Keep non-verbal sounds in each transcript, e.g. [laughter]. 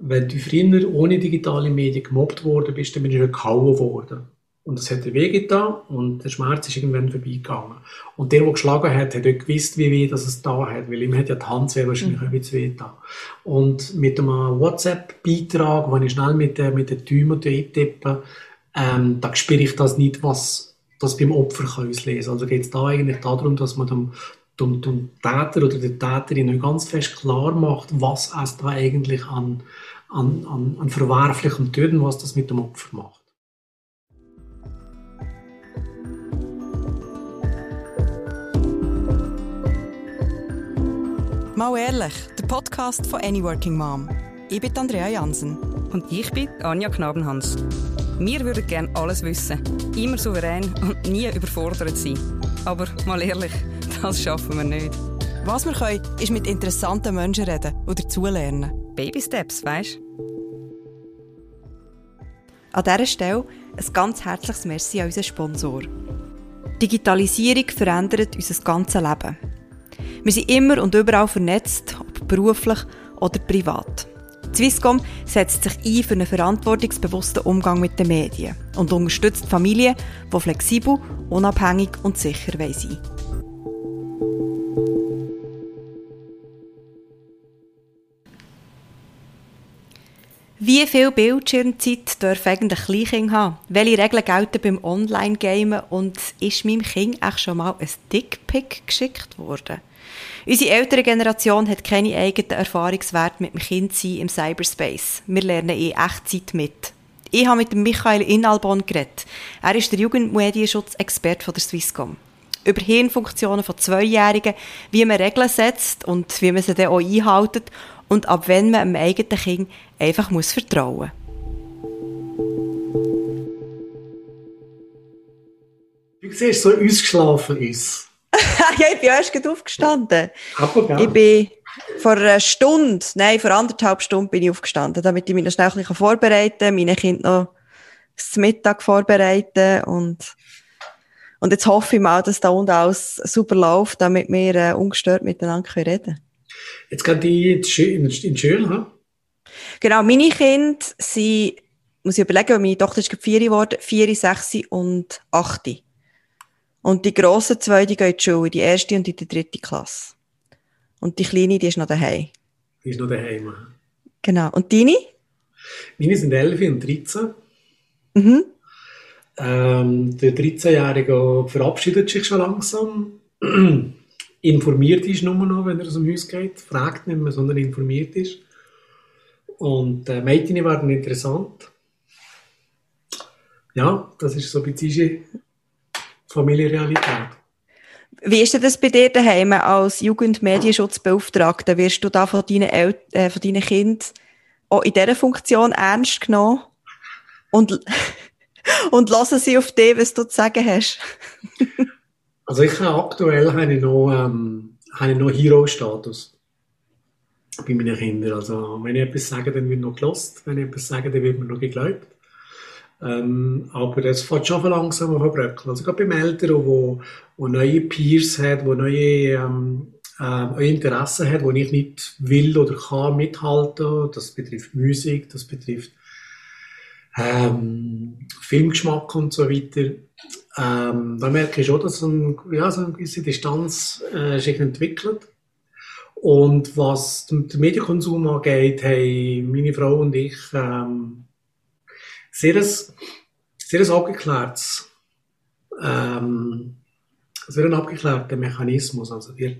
wenn du früher ohne digitale Medien gemobbt worden bist, dann bist du gehauen worden. Und es hat dir wehgetan und der Schmerz ist irgendwann vorbeigegangen. Und der, der geschlagen hat, hat auch gewusst, wie weh das es da hat, weil ihm hat ja die Hand sehr wahrscheinlich mhm. ein bisschen wehgetan. Und mit einem WhatsApp-Beitrag, wo ich schnell mit, der, mit den Tümen eintippe, ähm, da spüre ich das nicht, was das beim Opfer kann auslesen Also geht es da eigentlich darum, dass man dem, dem, dem Täter oder der Täterin nicht ganz fest klar macht, was es da eigentlich an, an, an, an verwerflichem Töten, was das mit dem Opfer macht. Mal ehrlich, der Podcast von Any Working Mom. Ich bin Andrea Jansen. Und ich bin Anja Knabenhans. Wir würden gerne alles wissen, immer souverän und nie überfordert sein. Aber mal ehrlich, das schaffen wir nicht. Was wir können, ist mit interessanten Menschen reden oder dazulernen. Baby Steps, weißt An dieser Stelle ein ganz herzliches Merci an unseren Sponsor. Digitalisierung verändert unser ganzes Leben. Wir sind immer und überall vernetzt, ob beruflich oder privat. Swisscom setzt sich ein für einen verantwortungsbewussten Umgang mit den Medien und unterstützt Familien, die flexibel, unabhängig und sicher sein wollen. Wie viel Bildschirmzeit dürfen eigentlich Kleinkinder haben? Welche Regeln gelten beim Online-Gamen? Und ist meinem Kind auch schon mal ein Dickpick geschickt worden? Unsere ältere Generation hat keine eigenen Erfahrungswerte mit dem Kindsein im Cyberspace. Wir lernen in Echtzeit mit. Ich habe mit Michael Inalbon geredet. Er ist der Jugendmedienschutzexperte von der Swisscom. Über Hirnfunktionen von Zweijährigen, wie man Regeln setzt und wie man sie dann auch einhält und ab wenn man einem eigenen Kind einfach muss vertrauen muss. Du siehst so ausgeschlafen ist. [laughs] ja, ich bin erst aufgestanden. Aber ich bin vor einer Stunde, nein, vor anderthalb Stunden bin ich aufgestanden, damit ich mich noch schnell ein bisschen vorbereiten kann, meine Kinder noch zum Mittag vorbereiten und, und jetzt hoffe ich mal, dass da unten alles super läuft, damit wir äh, ungestört miteinander reden können. Jetzt gehen die in die Schule, hm? Genau, meine Kinder sind, muss ich überlegen, meine Tochter ist vier geworden, vier, sechs und acht. Und die grossen zwei, die gehen in die Schule, die erste und die dritte Klasse. Und die kleine, die ist noch daheim. Die ist noch daheim. Genau. Und deine? Meine sind 11 und 13. Mhm. Ähm, der 13-Jährige verabschiedet sich schon langsam. [clears throat] informiert ist nur noch, wenn er aus dem Haus geht. Fragt nicht mehr, sondern informiert ist. Und äh, Mädchen werden interessant. Ja, das ist so ein bisschen Familienrealität. Wie ist denn das bei dir daheim als Jugendmedienschutzbeauftragter? Wirst du da von deinen, El äh, von deinen Kindern auch in dieser Funktion ernst genommen? Und, [laughs] und lassen sie auf dich, was du zu sagen hast? [laughs] also ich habe aktuell habe ich noch, ähm, habe ich noch Hero-Status bei meinen Kindern. Also wenn ich etwas sage, dann wird noch gelost. Wenn ich etwas sage, dann wird mir noch geglaubt. Ähm, aber es fängt schon langsam an bröckeln. Also gerade beim Älteren, wo, wo neue Peers hat, wo neue ähm, äh, Interessen hat, wo ich nicht will oder kann mithalten. Das betrifft Musik, das betrifft ähm, Filmgeschmack und so weiter. Ähm, da merke ich schon, dass ein, ja, so eine gewisse Distanz äh, sich entwickelt. Und was den Medienkonsum angeht, haben meine Frau und ich ähm, sehr, ein, sehr ein abgeklärtes, ähm, sehr ein abgeklärter Mechanismus. Also wir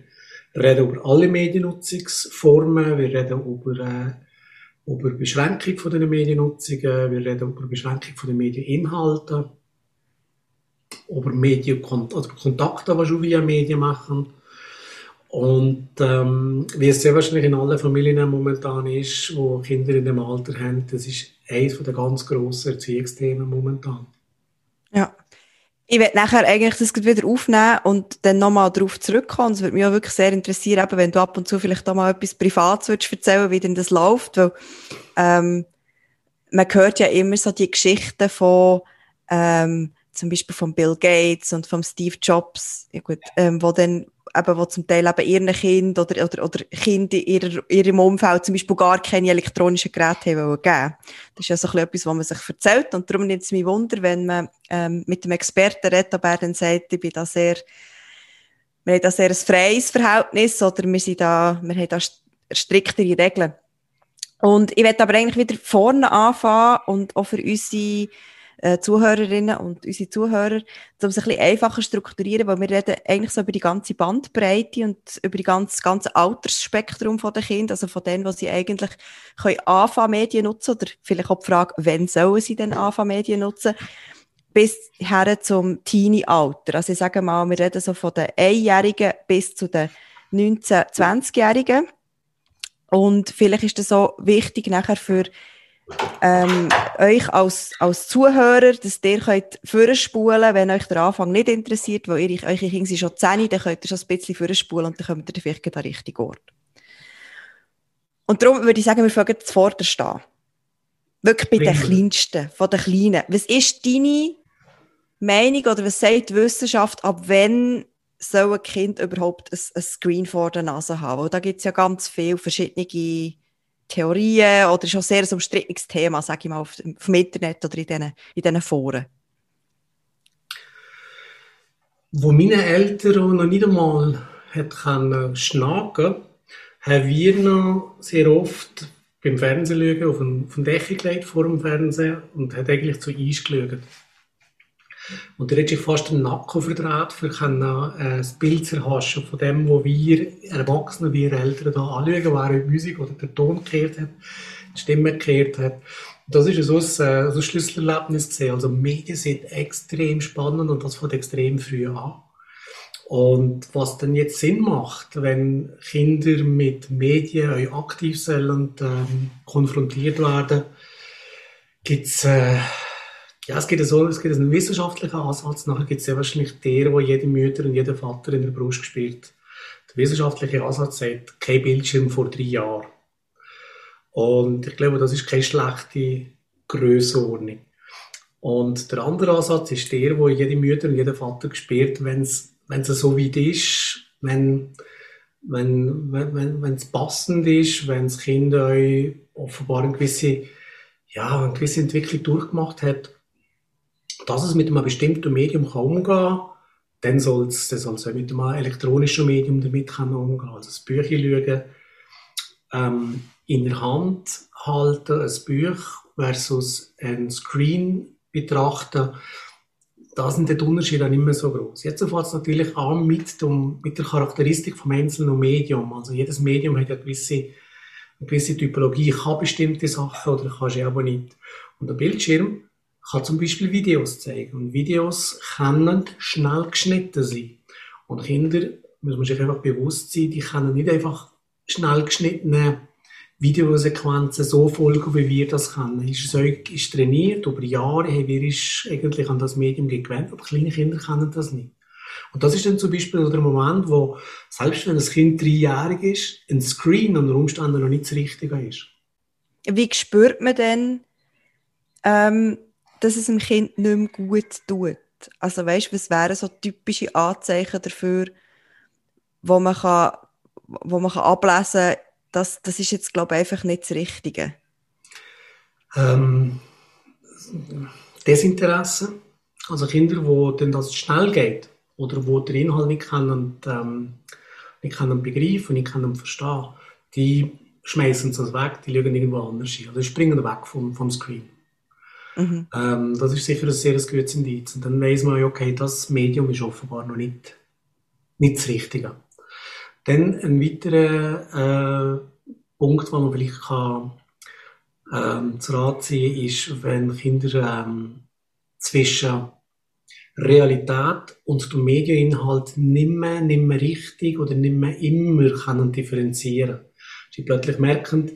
reden über alle Mediennutzungsformen, wir reden über, äh, über Beschränkung von den Mediennutzungen, wir reden über Beschränkung von den Medieninhalten, über Medien, also Kontakte, die schon via Medien machen. Und ähm, wie es sehr wahrscheinlich in allen Familien momentan ist, wo Kinder in dem Alter haben, das ist eines der ganz grossen Erziehungsthemen momentan. Ja. Ich werde nachher eigentlich das wieder aufnehmen und dann nochmal darauf zurückkommen. Es würde mich auch wirklich sehr interessieren, eben, wenn du ab und zu vielleicht auch mal etwas Privates würdest erzählen, wie denn das läuft, weil ähm, man hört ja immer so die Geschichten von ähm, zum Beispiel von Bill Gates und von Steve Jobs, ja gut, ähm, wo dann eben, wo zum Teil eben ihren Kind oder, oder, oder Kinder in ihrer, ihrem Umfeld zum Beispiel gar keine elektronischen Geräte haben geben. Das ist ja so etwas, was man sich erzählt. Und darum nimmt es mich Wunder, wenn man ähm, mit dem Experten redet, ob er dann sagt, ich bin da sehr, wir haben da sehr ein freies Verhältnis oder wir sind da, wir haben da striktere Regeln. Und ich werde aber eigentlich wieder vorne anfangen und auch für unsere äh, Zuhörerinnen und unsere Zuhörer, um es ein bisschen einfacher strukturieren, weil wir reden eigentlich so über die ganze Bandbreite und über die ganze, ganze Altersspektrum der Kinder, also von denen, die sie eigentlich können anfangen, Medien nutzen oder vielleicht auch die Frage, wann sollen sie denn anfangen, Medien nutzen, bis her zum Teenie-Alter. Also ich sage mal, wir reden so von den Einjährigen bis zu den 19-, 20-Jährigen. Und vielleicht ist das so wichtig nachher für ähm, euch als, als Zuhörer, dass ihr könnt vorspulen wenn euch der Anfang nicht interessiert, weil ihr, eure Kinder sind schon 10, dann könnt ihr schon ein bisschen vorspulen und dann kommt ihr vielleicht an den richtigen Ort. Und darum würde ich sagen, wir fangen zuvorderst an. Wirklich bei den Kleinsten, von den Kleinen. Was ist deine Meinung oder was sagt die Wissenschaft, ab wann soll ein Kind überhaupt ein, ein Screen vor der Nase haben? Weil da gibt es ja ganz viele verschiedene Theorien oder ist auch sehr ein umstrittenes Thema, sage ich mal, auf, auf dem Internet oder in diesen, in Foren. Wo meine Eltern noch nicht einmal schnacken haben wir noch sehr oft beim Fernsehen auf den, auf den Decke gelegt vor dem Fernsehen und hat eigentlich zu Eis geschaut. Und er hat sich fast den Nacken verdreht, für äh, das Bild zu erhaschen von dem, was wir Erwachsene, wir Eltern da anschauen, wer die Musik oder der Ton gekehrt hat, die Stimme gekehrt hat. Das ist so ein, äh, so ein Schlüsselerlebnis gesehen. Also Medien sind extrem spannend und das fängt extrem früh an. Und was dann jetzt Sinn macht, wenn Kinder mit Medien aktiv sind und ähm, konfrontiert werden, gibt's äh, ja, es gibt, so, es gibt einen wissenschaftlichen Ansatz, nachher gibt es ja wahrscheinlich der, wo jede Mutter und jeder Vater in der Brust spürt. Der wissenschaftliche Ansatz sagt, kein Bildschirm vor drei Jahren. Und ich glaube, das ist keine schlechte Grössenordnung. Und der andere Ansatz ist der, wo jede Mutter und jeder Vater spürt, wenn es so weit ist, wenn wenn wenn wenn es passend ist, wenn das Kind euch offenbar eine gewisse ja eine gewisse Entwicklung durchgemacht hat dass es mit einem bestimmten Medium kann umgehen kann, dann soll es auch mit einem elektronischen Medium damit können umgehen Also das Bücher schauen, ähm, in der Hand halten, ein Buch versus ein Screen betrachten, da sind die Unterschiede nicht mehr so groß. Jetzt fängt es natürlich an mit, dem, mit der Charakteristik vom einzelnen Medium. Also jedes Medium hat ja eine gewisse, eine gewisse Typologie. Ich kann bestimmte Sachen oder kann sie aber nicht. Und der Bildschirm kann zum Beispiel Videos zeigen. Und Videos können schnell geschnitten sein. Und Kinder, muss man sich einfach bewusst sein, die können nicht einfach schnell geschnittene Videosequenzen so folgen, wie wir das können. Ist, ist trainiert, über Jahre haben wir ist eigentlich an das Medium gewöhnt, aber kleine Kinder können das nicht. Und das ist dann zum Beispiel der Moment, wo, selbst wenn das Kind dreijährig ist, ein Screen unter Umständen noch nicht das Richtige ist. Wie spürt man denn, ähm, dass es dem Kind nicht mehr gut tut. Also weißt, was wären so typische Anzeichen dafür, wo man kann, wo man kann ablesen kann, dass das ist jetzt glaube ich einfach nicht das Richtige. Ähm, Desinteresse, also Kinder, wo denn das schnell geht oder wo der Inhalt nicht können, ähm, nicht können begreifen, nicht können verstehen, die schmeißen es weg, die liegen irgendwo anders hin, oder springen weg vom, vom Screen. Mhm. Ähm, das ist sicher ein sehr gutes Indiz. Und dann weiß man, okay, das Medium ist offenbar noch nicht, nicht das Richtige. Dann ein weiterer äh, Punkt, den man vielleicht kann, ähm, zu Rat ziehen ist, wenn Kinder ähm, zwischen Realität und dem Medieninhalt nicht mehr, nicht mehr richtig oder nicht mehr immer können differenzieren. Sie plötzlich merken,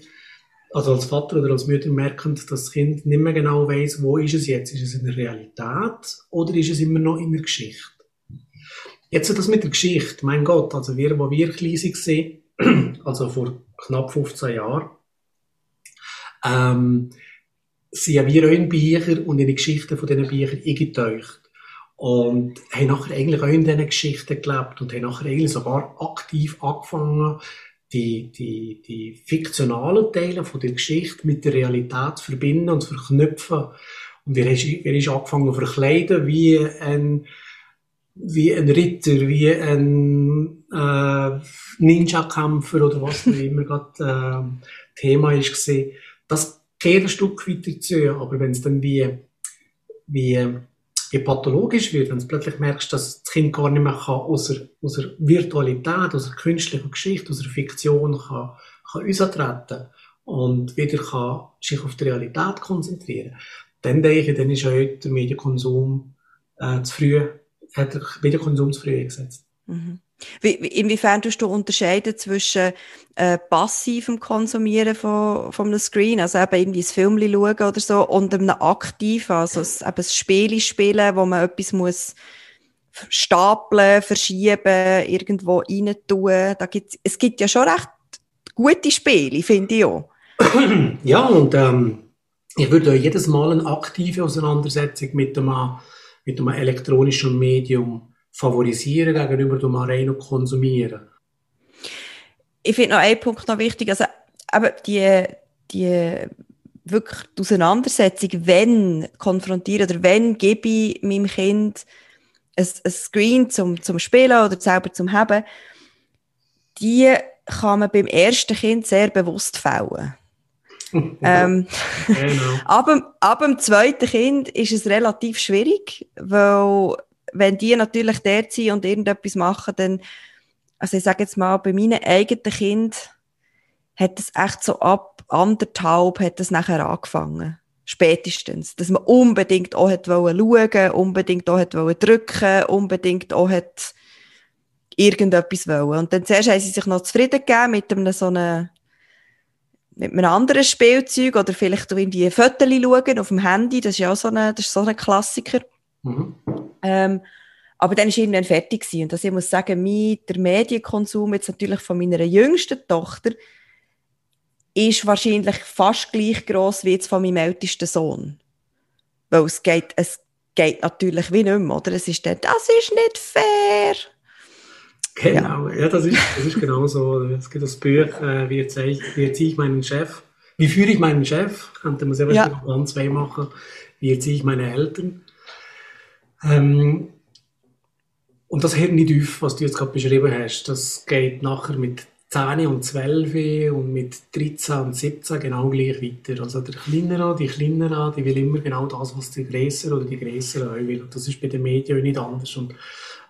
also als Vater oder als Mutter merken, dass das Kind nicht mehr genau weiß, wo ist es jetzt? Ist es in der Realität oder ist es immer noch in der Geschichte? Jetzt das mit der Geschichte, mein Gott, also wir, wo wir klein waren, [clears throat] also vor knapp 15 Jahren, ähm, sind wir auch in Bücher und in die Geschichten von diesen Büchern eingetaucht. Und haben nachher eigentlich auch in diesen Geschichten gelebt und haben nachher eigentlich sogar aktiv angefangen, die, die, die fiktionalen Teile von der Geschichte mit der Realität verbinden und verknüpfen. Und wir haben, wir haben angefangen zu verkleiden wie ein, wie ein Ritter, wie ein äh, Ninja-Kämpfer oder was auch immer gerade äh, Thema ist. Das geht ein Stück weiter zu, aber wenn es dann wie, wie wie pathologisch wird, wenn du plötzlich merkst, dass das Kind gar nicht mehr kann, aus, der, Virtualität, aus der künstlichen Geschichte, aus der Fiktion kann, kann austreten und wieder kann sich auf die Realität konzentrieren, dann denke ich, dann ist heute der Medienkonsum äh, zu früh, hat der Medienkonsum zu früh eingesetzt. Mhm. Wie, inwiefern tust du unterscheiden zwischen äh, passivem Konsumieren von, von einem Screen, also eben irgendwie ein Film schauen oder so, und einem aktiven, also ein, eben ein Spiel spielen, wo man etwas muss stapeln, verschieben, irgendwo rein tun. Da gibt's, es gibt ja schon recht gute Spiele, finde ich auch. [clears throat] Ja, und ähm, ich würde jedes Mal eine aktive Auseinandersetzung mit einem, mit einem elektronischen Medium favorisieren gegenüber dem rein konsumieren. Ich finde noch einen Punkt noch wichtig, also aber die, die wirklich die Auseinandersetzung, wenn konfrontieren oder wenn gebe ich meinem Kind ein, ein Screen zum, zum Spielen oder selber zum Haben, die kann man beim ersten Kind sehr bewusst fällen. [laughs] ähm, genau. [laughs] ab, dem, ab dem zweiten Kind ist es relativ schwierig, weil wenn die natürlich dort sind und irgendetwas machen, dann, also ich sage jetzt mal, bei meinen eigenen Kind hat es echt so ab anderthalb hat es nachher angefangen. Spätestens. Dass man unbedingt auch hat schauen unbedingt auch hat drücken, unbedingt auch hat irgendetwas wollen. Und dann zuerst haben sie sich noch zufrieden gegeben mit einem so einem, mit einem anderen Spielzeug oder vielleicht irgendwie Fotos schauen auf dem Handy. Das ist ja auch so ein, das ist so ein Klassiker. Mhm. Ähm, aber dann war irgendwann fertig gewesen. Und dass ich muss sagen, mein, der Medienkonsum jetzt natürlich von meiner jüngsten Tochter ist wahrscheinlich fast gleich groß wie jetzt von meinem ältesten Sohn. Weil es geht, es geht natürlich wie nicht mehr, oder? Es ist dann, das ist nicht fair. Genau, ja, ja das, ist, das ist genau so. Es gibt das Buch, äh, wie, erziehe ich, wie erziehe ich meinen Chef? Wie führe ich meinen Chef? Könnte man selber ja. an zwei machen. Wie erziehe ich meine Eltern? Ähm, und das hört nicht auf, was du jetzt gerade beschrieben hast. Das geht nachher mit 10 und 12 und mit 13 und 17 genau gleich weiter. Also der Kleinere, die Kleinere, die will immer genau das, was der Größere oder die Größere auch will. Und das ist bei den Medien nicht anders. Und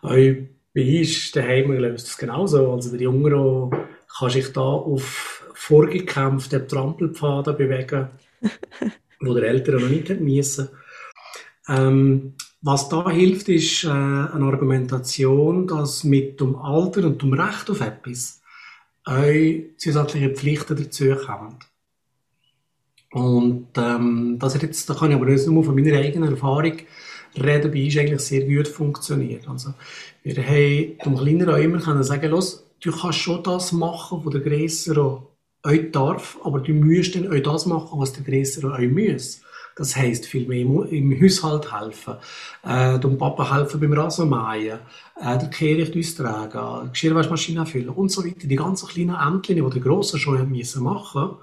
auch bei uns daheim löst das genauso. Also der Jüngere kann sich da auf vorgekämpfte Trampelpfade bewegen, [laughs] wo der Ältere noch nicht müssen. Ähm, was da hilft, ist äh, eine Argumentation, dass mit dem Alter und dem Recht auf etwas euch zusätzliche Pflichten dazukommen. Und ähm, das jetzt, da kann ich aber nicht nur von meiner eigenen Erfahrung reden, bei uns eigentlich sehr gut funktioniert. Also, wir haben dem Kleineren auch immer können sagen, los, du kannst schon das machen, was der Größere euch darf, aber du musst dann auch das machen, was der Größere euch muss. Das heisst, viel mehr im Haushalt helfen, äh, dem Papa helfen beim Rasenmähen, äh, der Kehricht austragen, Geschirrwaschmaschine füllen und so weiter. Die ganzen kleinen Ämtchen, die der Grosse schon haben müssen machen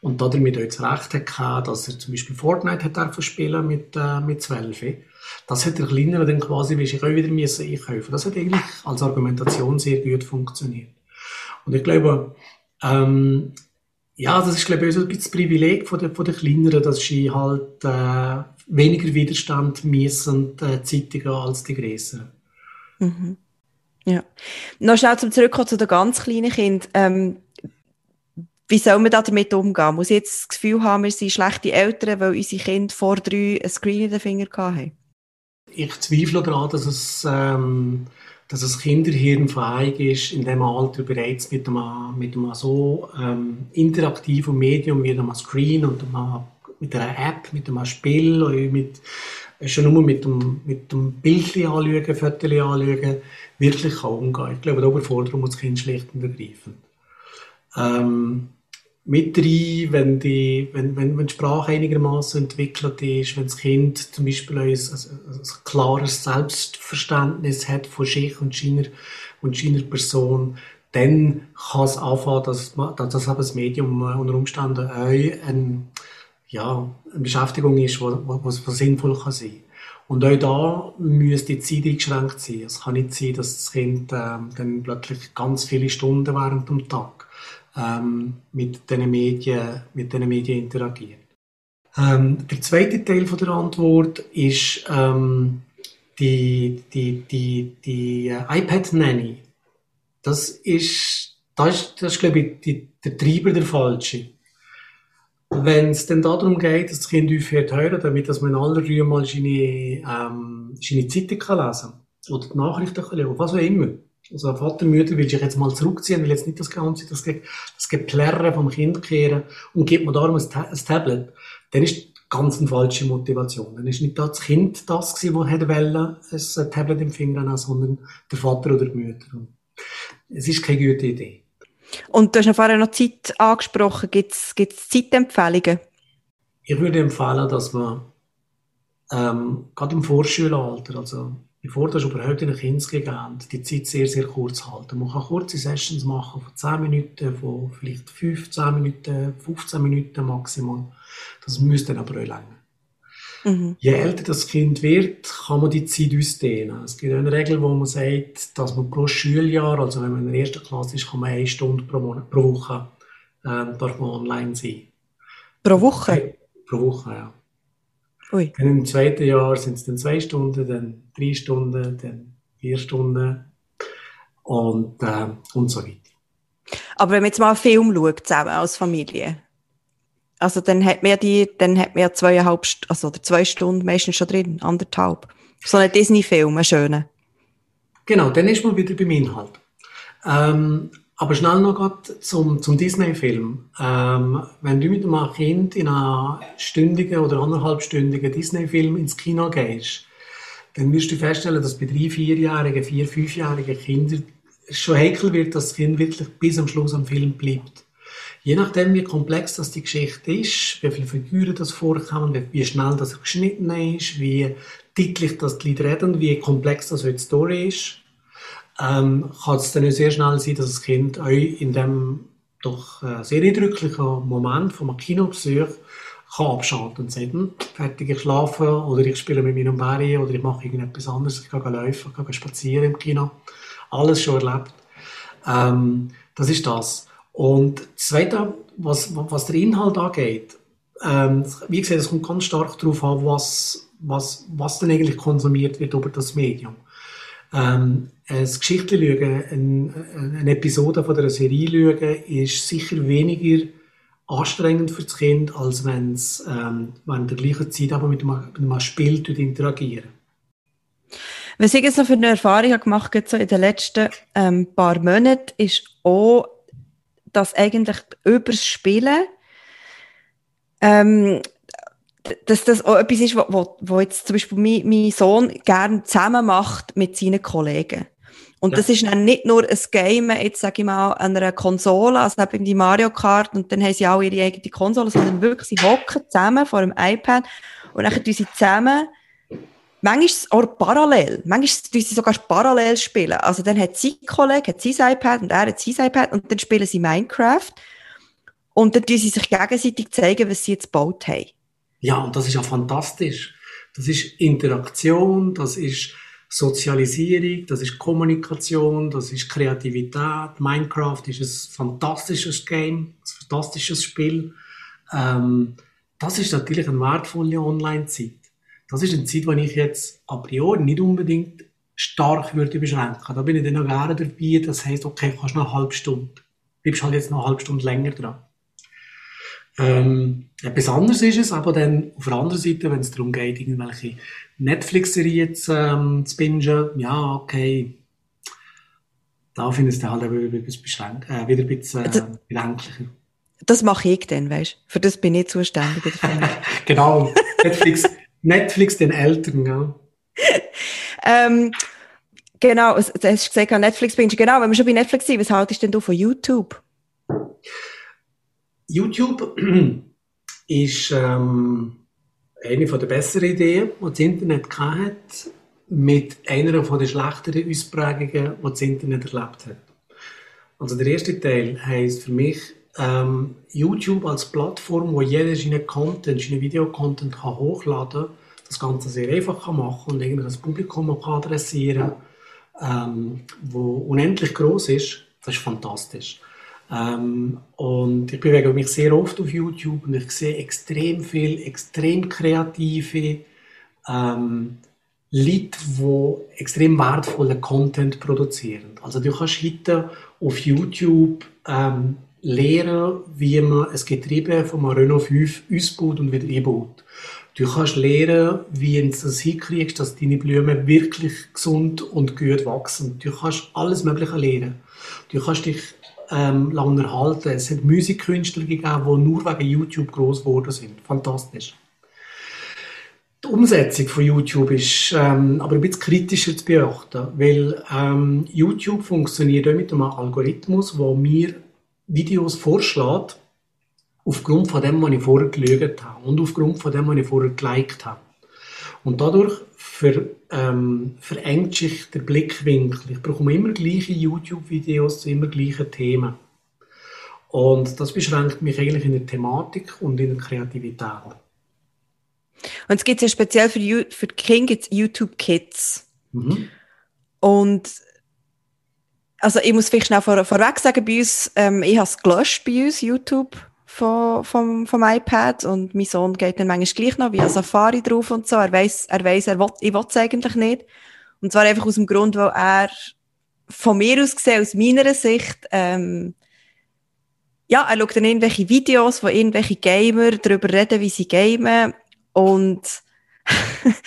und damit auch das Recht hatte, dass er zum Beispiel Fortnite hat dürfen spielen mit, äh, mit 12. Das hat der Kleinere dann quasi ich auch wieder müssen einkaufen. Das hat eigentlich als Argumentation sehr gut funktioniert. Und ich glaube, ähm, ja, das ist, glaube ich, so ein bisschen das Privileg von der, von der Kleineren, dass sie halt äh, weniger Widerstand müssen äh, zeitigen als die Größeren. Mhm. Ja. Noch schnell zum Zurückkommen zu den ganz kleinen Kindern. Ähm, wie soll man da damit umgehen? Muss ich jetzt das Gefühl haben, wir sind schlechte Eltern, weil unsere Kinder vor drei ein Screen in den Finger hatten? Ich zweifle daran, dass es ähm, dass das Kinderhirn fähig ist, in dem Alter bereits mit einem, mit einem so ähm, interaktiven Medium wie einem Screen und einem, mit einer App, mit einem Spiel, mit, schon nur mit dem, mit dem Bildchen anschauen, Fotos anschauen, wirklich kann umgehen. Ich glaube, die Überforderung muss das Kind schlicht und ergreifend. Ähm, mit rein, wenn die, wenn, wenn, wenn die Sprache einigermaßen entwickelt ist, wenn das Kind zum Beispiel ein, ein, klares Selbstverständnis hat von sich und seiner, und seiner Person, dann kann es anfangen, dass, dass das, das Medium unter Umständen auch ein, ja, eine Beschäftigung ist, was sinnvoll kann sein Und auch da müsste die Zeit eingeschränkt sein. Es kann nicht sein, dass das Kind ähm, dann plötzlich ganz viele Stunden während dem Tag ähm, mit diesen Medien, mit diesen Medien interagiert. Ähm, der zweite Teil von der Antwort ist ähm, die, die, die, die äh, iPad Nanny. Das ist, das ist, das ist glaube ich, die, der Treiber der falsche. Wenn es dann darum geht, dass das Kind aufhört hören, damit dass man in aller Ruhe mal seine, ähm, seine Zeitung kann lesen oder die Nachrichten kann lesen, was auch immer. Also Vater, Mutter will sich jetzt mal zurückziehen, will jetzt nicht das Ganze, das, das Geplärren vom Kind kehren und gibt mir darum ein, ein Tablet, dann ist ganz eine falsche Motivation. Dann ist nicht das Kind das gewesen, das hätte wollen, ein Tablet im Finger haben, sondern der Vater oder die Mutter. Es ist keine gute Idee. Und du hast vorher noch Zeit angesprochen. Gibt es Zeitempfehlungen? Ich würde empfehlen, dass man ähm, gerade im Vorschulalter, also bevor das überhaupt in ein Kind geht, die Zeit sehr, sehr kurz halten. Man kann kurze Sessions machen von 10 Minuten, von vielleicht 15 Minuten, 15 Minuten maximal. Das müsste dann aber auch länger. Mhm. Je älter das Kind wird, kann man die Zeit ausdehnen. Es gibt eine Regel, wo man sagt, dass man pro Schuljahr, also wenn man in der ersten Klasse ist, kann man eine Stunde pro, Monat, pro Woche ähm, darf man online sein. Pro Woche? Pro Woche, ja. Ui. Dann im zweiten Jahr sind es dann zwei Stunden, dann drei Stunden, dann vier Stunden und, äh, und so weiter. Aber wenn man jetzt mal einen Film schaut, zusammen als Familie, also dann hat man die, dann hat man zweieinhalb, also zwei Stunden meistens schon drin, anderthalb. So ein Disney-Film, ein schöner. Genau, dann ist man wieder beim Inhalt. Ähm, aber schnell noch grad zum, zum Disney-Film. Ähm, wenn du mit einem Kind in einen stündigen oder anderthalbstündigen Disney-Film ins Kino gehst, dann wirst du feststellen, dass bei drei, vierjährigen, vier, fünfjährigen Kindern schon heikel wird, dass das Kind wirklich bis am Schluss am Film bleibt. Je nachdem, wie komplex das die Geschichte ist, wie viele Figuren das vorkommen, wie, schnell das geschnitten ist, wie deutlich das die Leute reden, wie komplex das die Story ist, ähm, kann es dann sehr schnell sein, dass das Kind euch in dem doch äh, sehr eindrücklichen Moment vom Kinobesuch kann abschalten und sagen, hm, fertig, ich schlafe oder ich spiele mit meinem Barry oder ich mache irgendetwas anderes, ich gehe laufen, ich gehe spazieren im Kino. Alles schon erlebt. Ähm, das ist das. Und das Zweite, was, was der Inhalt angeht, ähm, wie gesagt, es kommt ganz stark darauf an, was, was, was denn eigentlich konsumiert wird über das Medium. Ähm, ein Geschichte schauen, eine, Episode von einer Serie schauen, ist sicher weniger anstrengend für das Kind, als wenn es ähm, während der gleichen Zeit aber mit einem, mit Spiel interagieren. Was ich noch für eine Erfahrung gemacht habe, so in den letzten ähm, paar Monaten, ist auch dass eigentlich übers Spielen ähm, dass das auch etwas ist, was jetzt zum Beispiel mein, mein Sohn gerne zusammen macht mit seinen Kollegen. Und ja. das ist dann nicht nur ein Game, jetzt sage ich mal, an einer Konsole, also eben die Mario Kart, und dann haben sie auch ihre eigene Konsole, sondern wirklich, sie hocken zusammen vor einem iPad und dann tun sie zusammen manchmal auch parallel. Manchmal tun sie sogar parallel spielen. Also dann hat sein Kollege hat sein iPad und er hat sein iPad und dann spielen sie Minecraft. Und dann tun sie sich gegenseitig zeigen, was sie jetzt gebaut haben. Ja, und das ist ja fantastisch. Das ist Interaktion, das ist Sozialisierung, das ist Kommunikation, das ist Kreativität. Minecraft ist ein fantastisches Game, ein fantastisches Spiel. Ähm, das ist natürlich eine wertvolle Online-Zeit. Das ist eine Zeit, die ich jetzt a priori nicht unbedingt stark würde beschränken. Da bin ich dann noch gerne dabei. Das heisst, okay, kannst noch eine halbe Stunde. Bleibst halt jetzt noch eine halbe Stunde länger dran. Ähm, etwas anderes ist es, aber dann auf der anderen Seite, wenn es darum geht, irgendwelche Netflix-Serien zu, ähm, zu bingen, ja, okay, da finde ich es dann halt wieder ein bisschen, beschränkt, äh, wieder ein bisschen äh, bedenklicher. Das mache ich dann, weißt du? Für das bin ich zuständig. [laughs] genau. Netflix, Netflix den Eltern, ja. ähm, genau, du hast gesagt, Netflix bin ich. Genau, wenn wir schon bei Netflix sind, was haltest denn du von YouTube? YouTube [clears throat] ist ähm, eine der besseren Ideen, die das Internet hat, mit einer der schlechteren Ausprägungen, die das Internet erlebt hat. Also der erste Teil heisst für mich ähm, YouTube als Plattform, wo jeder seinen Content, seinen Videocontent kann hochladen kann, das Ganze sehr einfach kann machen und eigentlich Publikum kann adressieren ähm, wo unendlich groß ist, das ist fantastisch. Ähm, und ich bewege mich sehr oft auf YouTube und ich sehe extrem viel, extrem kreative ähm, Leute, die extrem wertvollen Content produzieren. Also du kannst heute auf YouTube ähm, lernen, wie man ein Getriebe von einem Renault 5 ausbaut und wieder einbaut. Du kannst lernen, wie du das hinkriegst, dass deine Blumen wirklich gesund und gut wachsen. Du kannst alles Mögliche lernen. Du kannst dich ähm, lange erhalten. Es hat Musikkünstler gegeben, die nur wegen YouTube groß geworden sind. Fantastisch. Die Umsetzung von YouTube ist ähm, aber ein bisschen kritischer zu beachten, weil ähm, YouTube funktioniert mit einem Algorithmus, wo mir Videos vorschlägt, aufgrund von dem, was ich vorher gelügt habe und aufgrund von dem, was ich vorher geliked habe. Und dadurch ver, ähm, verengt sich der Blickwinkel. Ich bekomme immer gleiche YouTube-Videos zu immer gleichen Themen. Und das beschränkt mich eigentlich in der Thematik und in der Kreativität. Und es gibt ja speziell für, für King gibt's YouTube Kids. Mhm. Und also ich muss vielleicht schnell vor, vorweg sagen, bei uns, ähm, ich habe es gelöscht bei uns, YouTube vom, vom, vom iPad und mein Sohn geht dann manchmal gleich noch via Safari drauf und so. Er weiß, er weiß, er will, ich will es eigentlich nicht. Und zwar einfach aus dem Grund, weil er von mir aus gesehen, aus meiner Sicht, ähm, ja, er schaut dann irgendwelche Videos, wo irgendwelche Gamer darüber reden, wie sie gamen und [laughs]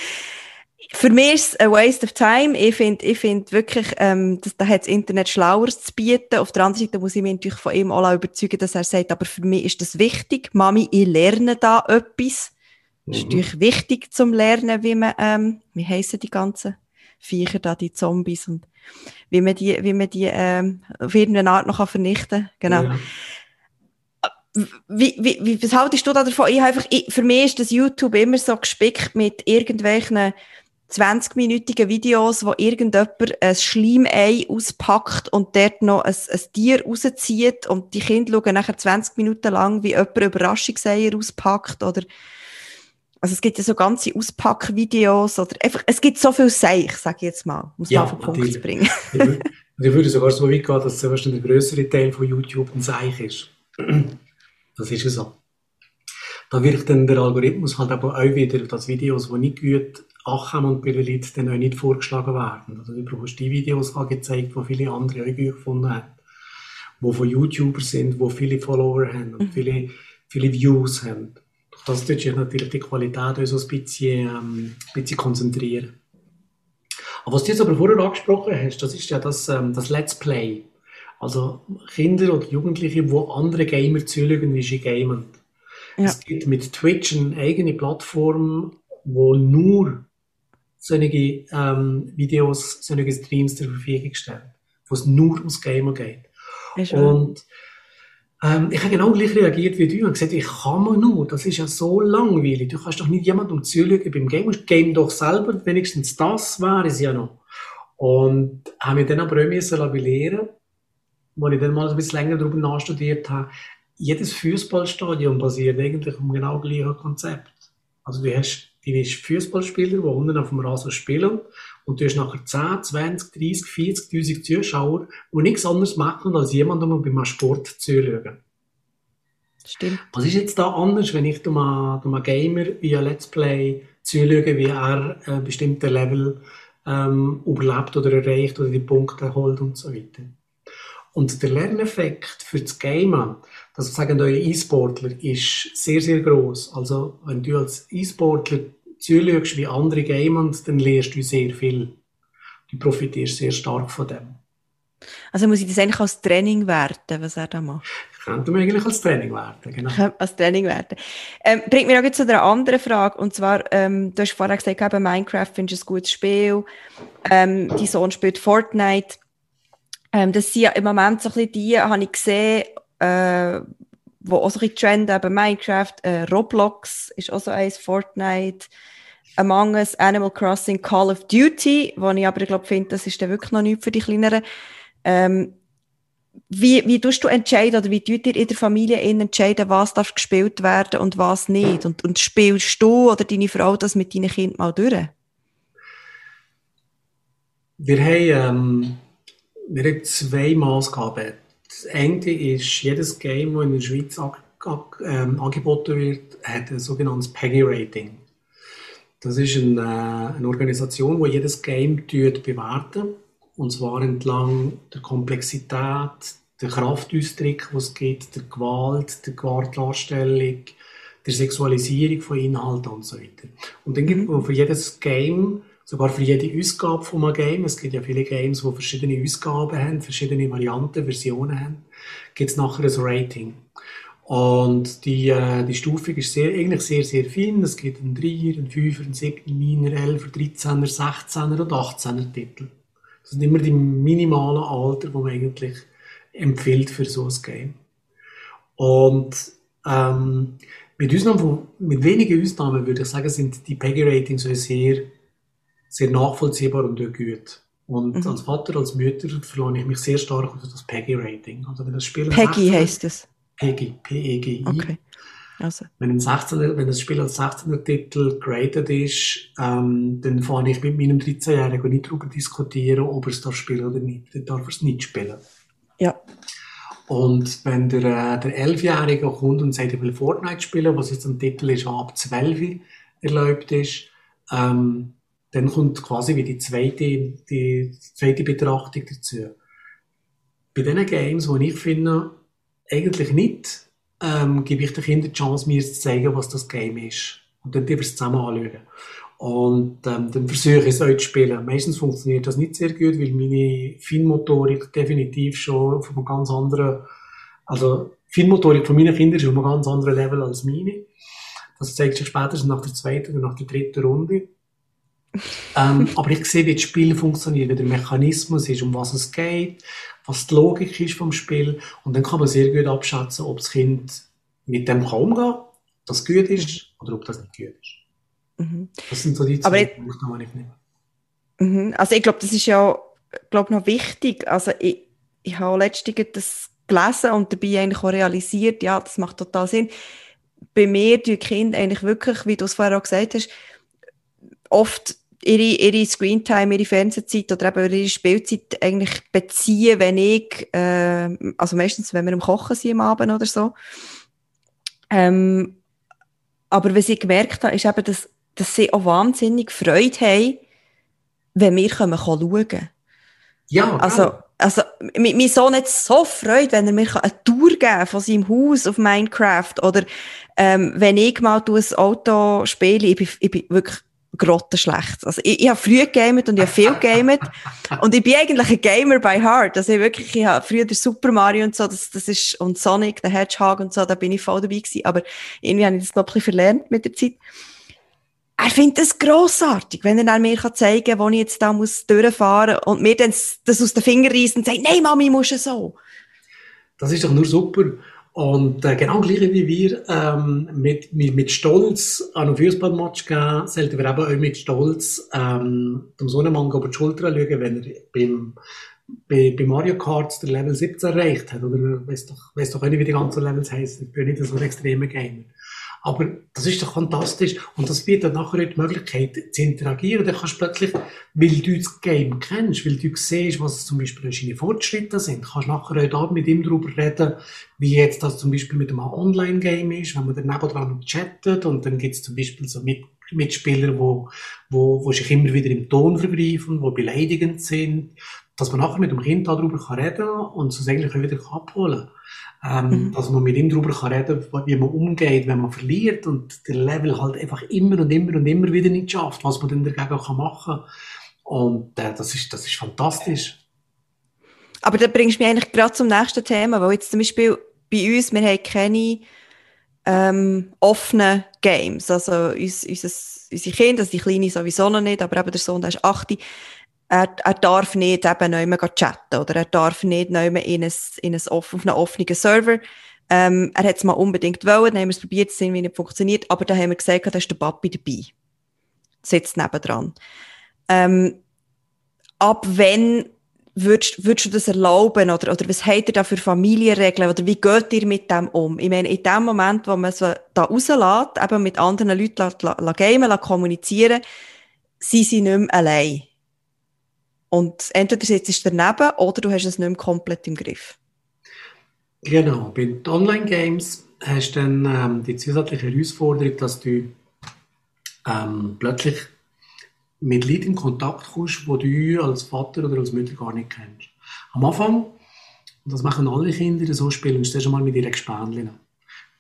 für mich ist es ein Waste of Time. Ich finde ich find wirklich, ähm, dass, da hat das Internet Schlaueres zu bieten. Auf der anderen Seite muss ich mich natürlich von ihm auch überzeugen, dass er sagt, aber für mich ist das wichtig. Mami, ich lerne da etwas. Es ist mhm. natürlich wichtig zum Lernen, wie man, ähm, wie heissen die ganzen Viecher da, die Zombies und wie man die, wie man die ähm, auf irgendeine Art noch vernichten kann. Genau. Ja. Wie, wie, wie, was haltest du da davon? Ich einfach, ich, für mich ist das YouTube immer so gespickt mit irgendwelchen 20-minütigen Videos, wo irgendjemand ein Schleimei auspackt und dort noch ein, ein Tier rauszieht und die Kinder schauen nachher 20 Minuten lang, wie jemand Überraschungseier auspackt oder also es gibt ja so ganze Auspackvideos oder einfach, es gibt so viel Seich, sage ich jetzt mal, muss ja, man auf den Punkt bringen. ich würde sogar so weit gehen, dass wahrscheinlich der größere Teil von YouTube ein Seich ist. Das ist ja so. Da wirkt dann der Algorithmus halt aber auch wieder, dass Videos, die nicht gut ankommen und bei den Leuten dann auch nicht vorgeschlagen werden. Also du brauchst die Videos angezeigt, die viele andere auch gefunden haben. Die von YouTubers sind, die viele Follower haben und mhm. viele, viele Views haben. das tut sich natürlich die Qualität so ein bisschen, ähm, ein bisschen konzentrieren. Aber was du jetzt aber vorher angesprochen hast, das ist ja das, ähm, das Let's Play. Also Kinder oder Jugendliche, die andere Gamer zuschauen, wie sie gamen. Ja. Es gibt mit Twitch eine eigene Plattform, wo nur solche ähm, Videos, solche Streams zur Verfügung stellt, wo es nur ums Gamer geht. Und ähm, ich habe genau gleich reagiert wie du und gesagt, ich kann mir nur, das ist ja so langweilig. Du kannst doch nicht jemandem zuschauen beim Game. Game doch selber, wenigstens das wäre es ja noch. Und habe mir dann aber auch müssen belehren wo ich dann mal ein bisschen länger darüber nachstudiert habe, jedes Fußballstadion basiert eigentlich auf dem genau gleichen Konzept. Also du hast deine Fußballspieler, die unten auf dem Rasen spielen und du hast nachher 10, 20, 30, 40'000 Zuschauer, die nichts anderes machen, als jemandem beim Sport zuschauen. Stimmt. Was ist jetzt da anders, wenn ich dem einem Gamer via Let's Play zuschaue, wie er ein bestimmtes Level ähm, überlebt oder erreicht oder die Punkte holt und so weiter? Und der Lerneffekt für das Gamen, das sagen eure E-Sportler, ist sehr, sehr groß. Also, wenn du als E-Sportler zuschaust, wie andere gamen, dann lernst du sehr viel. Du profitierst sehr stark von dem. Also muss ich das eigentlich als Training werten, was er da macht? Könnte man eigentlich als Training werten, genau. [laughs] Als Training werten. Ähm, bringt auch jetzt zu einer anderen Frage. Und zwar, ähm, du hast vorher gesagt, eben Minecraft findest du ein gutes Spiel. Ähm, dein Sohn spielt Fortnite. Ähm, das sind ja im Moment so ein bisschen die, habe ich gesehen, äh, wo auch so ein Trend, eben Minecraft, äh, Roblox ist auch so eins, Fortnite, Among Us, Animal Crossing, Call of Duty, wo ich aber, glaube finde, das ist dann wirklich noch nichts für die Kleineren. Ähm, wie, wie tust du entscheiden oder wie tut ihr in der Familie entscheiden, was darf gespielt werden und was nicht? Und, und spielst du oder deine Frau das mit deinen Kindern mal durch? Wir haben, ähm, wir haben zwei Maßgaben. Das eine ist, jedes Game, das in der Schweiz ähm, angeboten wird, hat ein sogenanntes Peggy-Rating. Das ist eine, äh, eine Organisation, die jedes Game bewertet. Und zwar entlang der Komplexität, der Kraftausdruck, die es gibt, der Gewalt, der Gewaltdarstellung, der Sexualisierung von Inhalten und so weiter. Und dann gibt es für jedes Game, sogar für jede Ausgabe von einem Game, es gibt ja viele Games, die verschiedene Ausgaben haben, verschiedene Varianten, Versionen haben, gibt es nachher ein Rating. Und die, äh, die Stufung ist sehr, eigentlich sehr, sehr fein. Es gibt einen 3er, einen 5er, einen 7er, 9er, 11er, 13er, 16er und 18er Titel. Das sind immer die minimalen Alter, die man eigentlich empfiehlt für so ein Game. Und ähm, mit, Ausnahmen mit wenigen Ausnahmen würde ich sagen, sind die Peggy-Ratings sehr, sehr nachvollziehbar und gut. Und mhm. als Vater, als Mutter verlange ich mich sehr stark auf das Peggy-Rating. Also wenn das Spiel Peggy 16, heißt es? Peggy, P-E-G-I. Okay. Also. Wenn, ein 16 wenn das Spiel als 16er Titel graded ist, ähm, dann fange ich mit meinem 13-Jährigen nicht darüber diskutieren, ob er es darf spielen oder nicht. Dann darf er es nicht spielen. Ja. Und wenn der, äh, der 11-Jährige kommt und sagt, er will Fortnite spielen, was jetzt ein Titel ist, ab 12 erlaubt ist, ähm, dann kommt quasi wie die zweite, die zweite Betrachtung dazu. Bei diesen Games, wo ich finde, eigentlich nicht, ähm, gebe ich den Kindern die Chance, mir zu zeigen, was das Game ist. Und dann wir es zusammen anschauen. Und ähm, dann versuche ich es auch zu spielen. Meistens funktioniert das nicht sehr gut, weil meine Feinmotorik definitiv schon auf einem ganz anderen, also Feinmotorik von meinen Kindern ist auf einem ganz anderen Level als meine. Das zeigt sich spätestens nach der zweiten oder nach der dritten Runde. Ähm, aber ich sehe, wie das Spiel funktioniert, wie der Mechanismus ist, um was es geht, was die Logik ist vom Spiel. Und dann kann man sehr gut abschätzen, ob das Kind mit dem kann umgehen, das gut ist, oder ob das nicht gut ist. Mhm. Das sind so die zwei Punkte, die ich nehme. Mhm. Also ich glaube, das ist ja glaub, noch wichtig. Also ich, ich habe letztens das gelesen und dabei eigentlich auch realisiert, ja, das macht total Sinn. Bei mir die Kinder eigentlich wirklich, wie du es vorher auch gesagt hast, oft ihre, ihre Screentime, ihre Fernsehzeit oder eben ihre Spielzeit eigentlich beziehen, wenn ich, äh, also meistens, wenn wir am Kochen sind am Abend oder so. Ähm, aber was ich gemerkt habe, ist eben, dass, dass sie auch wahnsinnig Freude haben, wenn wir kommen, schauen können. Ja, also, also, mein Sohn hat so Freude, wenn er mir eine Tour geben von seinem Haus auf Minecraft oder ähm, wenn ich mal ein Auto spiele, ich bin, ich bin wirklich grottenschlecht. Also ich, ich habe früh gegamet und ich habe viel gegamet und ich bin eigentlich ein Gamer by heart. Also ich wirklich, ich habe früher Super Mario und so, das, das ist, und Sonic, der Hedgehog und so, da bin ich voll dabei gewesen, aber irgendwie habe ich das noch ein bisschen verlernt mit der Zeit. Er findet das grossartig, wenn er mir zeigen kann, wo ich jetzt da muss durchfahren muss und mir dann das aus den Fingern reißt und sagt, nein Mami, musst du so. Das ist doch nur super. Und äh, genau gleich wie wir ähm, mit, mit, mit Stolz an einen Fußballmatch gehen, sollten wir eben auch mit Stolz ähm, dem Sonnenmann über die Schulter schauen, wenn er beim, bei, bei Mario Kart der Level 17 erreicht hat. Oder weiß doch, weiß doch auch nicht, wie die ganzen Levels heißen. Ich bin nicht so ein extremer Gamer. Aber das ist doch fantastisch. Und das bietet nachher die Möglichkeit zu interagieren. Dann kannst du plötzlich, weil du das Game kennst, weil du siehst, was zum Beispiel seine Fortschritte sind, kannst du nachher da mit ihm darüber reden, wie jetzt das zum Beispiel mit einem Online-Game ist, wenn man dann nebenan chattet und dann gibt es zum Beispiel so mit Mitspieler, wo, wo, wo sich immer wieder im Ton vergreifen, wo beleidigend sind, dass man nachher mit dem Kind darüber kann reden und es eigentlich wieder abholen kann ähm, mhm. dass man mit ihm darüber kann reden kann, wie man umgeht, wenn man verliert und der Level halt einfach immer und immer und immer wieder nicht schafft, was man dann dagegen kann machen kann. Und äh, das, ist, das ist fantastisch. Aber da bringst du mich eigentlich gerade zum nächsten Thema, weil jetzt zum Beispiel bei uns, wir haben keine ähm, offenen Games. Also uns, unser, unsere Kinder, also die Kleine sowieso noch nicht, aber eben der Sohn, der ist 8, er, er darf nicht eben nicht mehr chatten oder er darf nicht mehr in ein, in ein, auf einen offenen Server Ähm, er hat es mal unbedingt wollen, dann haben wir es probiert, es irgendwie nicht funktioniert, aber da haben wir gesagt, da ist der Papi dabei. Sitzt nebendran. Ähm, ab wenn würdest, würdest du das erlauben oder, oder was habt ihr da für Familienregeln oder wie geht ihr mit dem um? Ich meine, in dem Moment, wo man so da rauslässt, eben mit anderen Leuten la, la, la gamen, la kommunizieren, sind sie nicht mehr allein. Und entweder sitzt du daneben oder du hast es nicht mehr komplett im Griff. Genau, bei den Online-Games hast du dann ähm, die zusätzliche Herausforderung, dass du ähm, plötzlich mit Leuten in Kontakt kommst, die du als Vater oder als Mutter gar nicht kennst. Am Anfang, und das machen alle Kinder, so spielen sie schon mal mit ihren Gespänchen.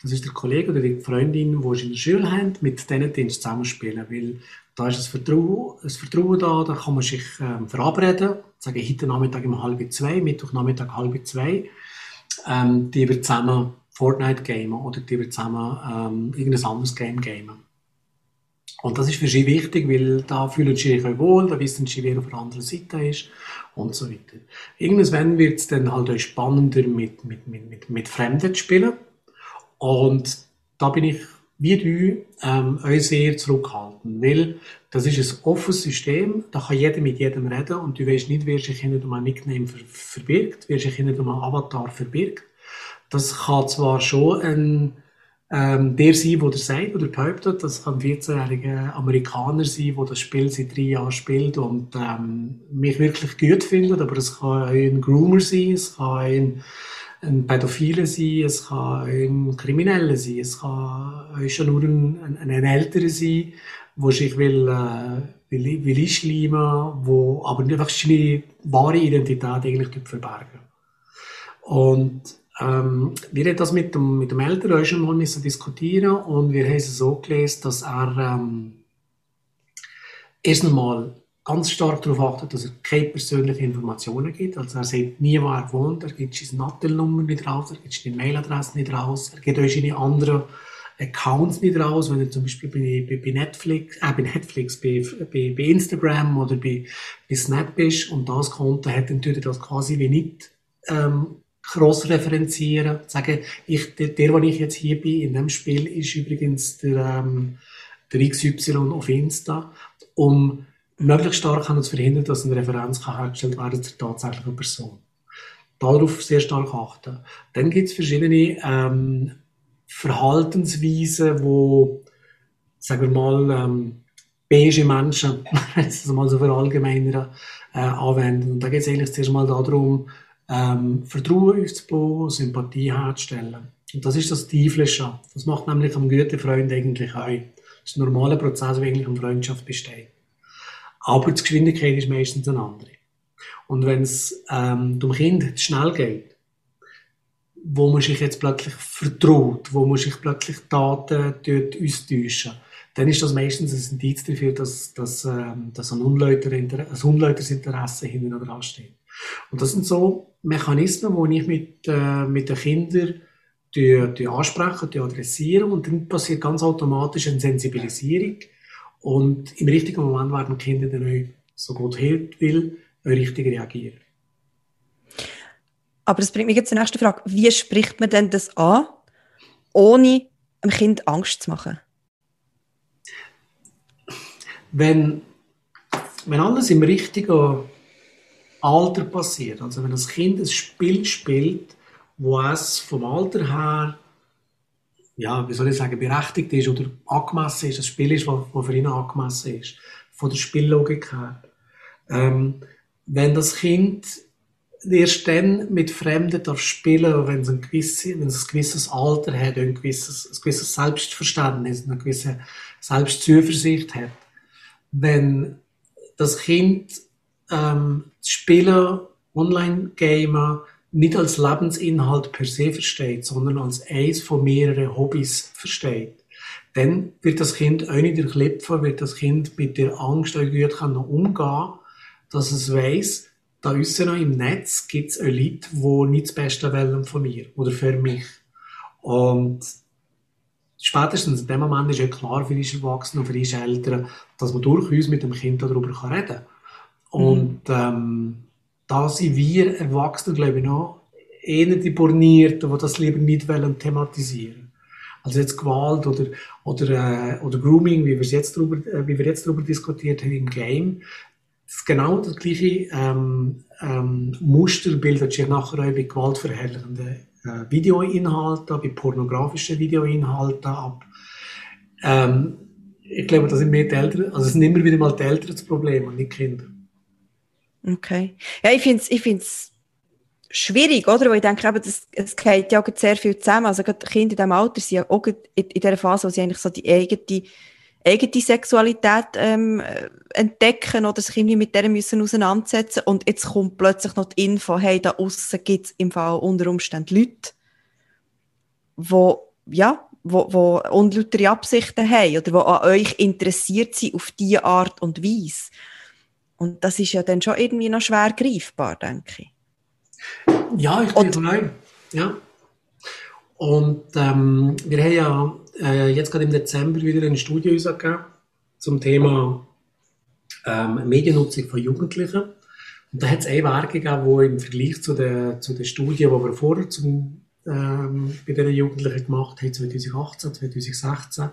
Das ist der Kollege oder die Freundin, die in der Schule haben, mit denen die zusammenspielen. Weil da ist ein Vertrauen, ein Vertrauen da, da kann man sich ähm, verabreden, sagen, heute Nachmittag um halb zwei, Mittwoch Nachmittag halb zwei, ähm, die wir zusammen Fortnite gamen oder die wir zusammen ähm, irgendein anderes Game gamen. Und das ist für sie wichtig, weil da fühlen sie sich wohl, da wissen sie, wer auf der anderen Seite ist und so weiter. Irgendwann wird es dann halt auch spannender mit, mit, mit, mit Fremden zu spielen. Und da bin ich wie du ähm, euch sehr zurückhalten, weil das ist ein offenes System, da kann jeder mit jedem reden und du weißt nicht, wer sich hinter einem Nickname ver verbirgt, wer sich hinter einem Avatar verbirgt. Das kann zwar schon ein ähm, der sein, der das sagt oder behauptet. Das kann ein 14-jähriger Amerikaner sein, der das Spiel seit drei Jahren spielt und ähm, mich wirklich gut findet. Aber es kann ein Groomer sein, es kann ein, ein Pädophile sein, es kann ein Krimineller sein, es kann schon nur ein, ein, ein Älterer sein, der sich will, äh, will, will einschleimen, wo aber einfach seine wahre Identität eigentlich verbergen. Und ähm, wir haben das mit dem, mit dem Eltern schon mal diskutieren und wir haben es so gelesen, dass er ähm, erst einmal ganz stark darauf achtet, dass er keine persönlichen Informationen gibt. Also er sagt nie, wo er wohnt, er gibt seine Nattelnummer nicht raus, er gibt seine Mailadresse nicht raus, er gibt euch seine anderen Accounts nicht raus, wenn er zum Beispiel bei, bei, Netflix, äh, bei Netflix, bei, bei, bei Instagram oder bei, bei Snap ist und das Konto hat, dann tut er das quasi wie nicht ähm, cross referenzieren, sagen, ich, der, der, wo ich jetzt hier bin, in dem Spiel, ist übrigens der, ähm, der XY auf Insta, um möglichst stark zu verhindern, dass eine Referenz kann hergestellt werden zur tatsächlichen Person. Darauf sehr stark achten. Dann gibt es verschiedene ähm, Verhaltensweisen, wo, sagen wir mal, ähm, beige Menschen, [laughs] das mal so verallgemeinern, äh, anwenden. Und da geht es eigentlich zuerst mal darum, ähm, Vertrauen aufzubauen, Sympathie herzustellen. Und das ist das Tieflische. Das macht nämlich am guten Freund eigentlich auch. Das ist ein normaler Prozess, wie eigentlich eine Freundschaft besteht. Aber die Geschwindigkeit ist meistens eine andere. Und wenn es ähm, dem Kind schnell geht, wo man sich jetzt plötzlich vertraut, wo man sich plötzlich Daten dort austauschen, dann ist das meistens ein Indiz dafür, dass, dass, ähm, dass ein, Unleuter, ein Unleutersinteresse hinten dran steht. Und das sind so Mechanismen, die ich mit, äh, mit den Kindern die, die ansprechen, die adressieren und dann passiert ganz automatisch eine Sensibilisierung und im richtigen Moment werden die Kinder dann auch, so gut hilft will, richtig reagieren. Aber das bringt mich jetzt zur nächsten Frage. Wie spricht man denn das an, ohne dem Kind Angst zu machen? Wenn, wenn alles im richtigen Alter passiert. Also wenn das Kind ein Spiel spielt, wo es vom Alter her, ja, wie soll ich sagen, berechtigt ist oder angemessen ist, ein Spiel ist, das für ihn angemessen ist, von der Spiellogik her. Ähm, wenn das Kind erst dann mit Fremden darf spielen, wenn wenn es ein gewisses Alter hat, ein gewisses, ein gewisses Selbstverständnis, eine gewisse Selbstzuversicht hat, wenn das Kind ähm, Spielen, Online-Gamer nicht als Lebensinhalt per se versteht, sondern als eins von mehreren Hobbys versteht, dann wird das Kind auch nicht durchlipfen, wird das Kind mit der Angst auch gut umgehen dass es weiß, da noch im Netz gibt es auch Leute, die nicht das Beste wollen von mir oder für mich. Und spätestens in dem Moment ist ja klar für die Erwachsenen und für die Eltern, dass man durchaus mit dem Kind darüber reden kann. Und ähm, da sind wir Erwachsene, glaube ich, noch eher die Bornierten, die das lieber nicht wollen thematisieren. Also jetzt Gewalt oder, oder, äh, oder Grooming, wie wir jetzt darüber, äh, wie wir jetzt darüber diskutiert haben im Game. Das ist genau das gleiche ähm, ähm, Muster bildet sich nachher auch bei gewaltverherrlichenden äh, Videoinhalten, bei pornografischen Videoinhalten ab. Ähm, ich glaube, das sind mehr die Eltern, also es sind immer wieder mal die Eltern das Problem und nicht die Kinder. Okay. Ja, ich finde es ich find's schwierig, oder? Weil ich denke, eben, das, es geht ja sehr viel zusammen. Also gerade Kinder in diesem Alter sind ja auch in, in dieser Phase, wo sie eigentlich so die eigene, eigene Sexualität ähm, entdecken oder sich irgendwie mit der müssen auseinandersetzen. Und jetzt kommt plötzlich noch die Info, hey, da außen gibt es im Fall unter Umständen Leute, wo, ja, wo, wo unlautere Absichten haben oder wo an euch interessiert sind auf diese Art und Weise. Und das ist ja dann schon irgendwie noch schwer greifbar, denke ich. Ja, ich bin rein. Ja. Und ähm, wir haben ja äh, jetzt gerade im Dezember wieder eine Studie rausgegeben zum Thema ähm, Mediennutzung von Jugendlichen. Und da hat es eine Werke gegeben, wo im Vergleich zu der, zu der Studie, die wir vorher zum, ähm, bei den Jugendlichen gemacht haben, 2018, 2016,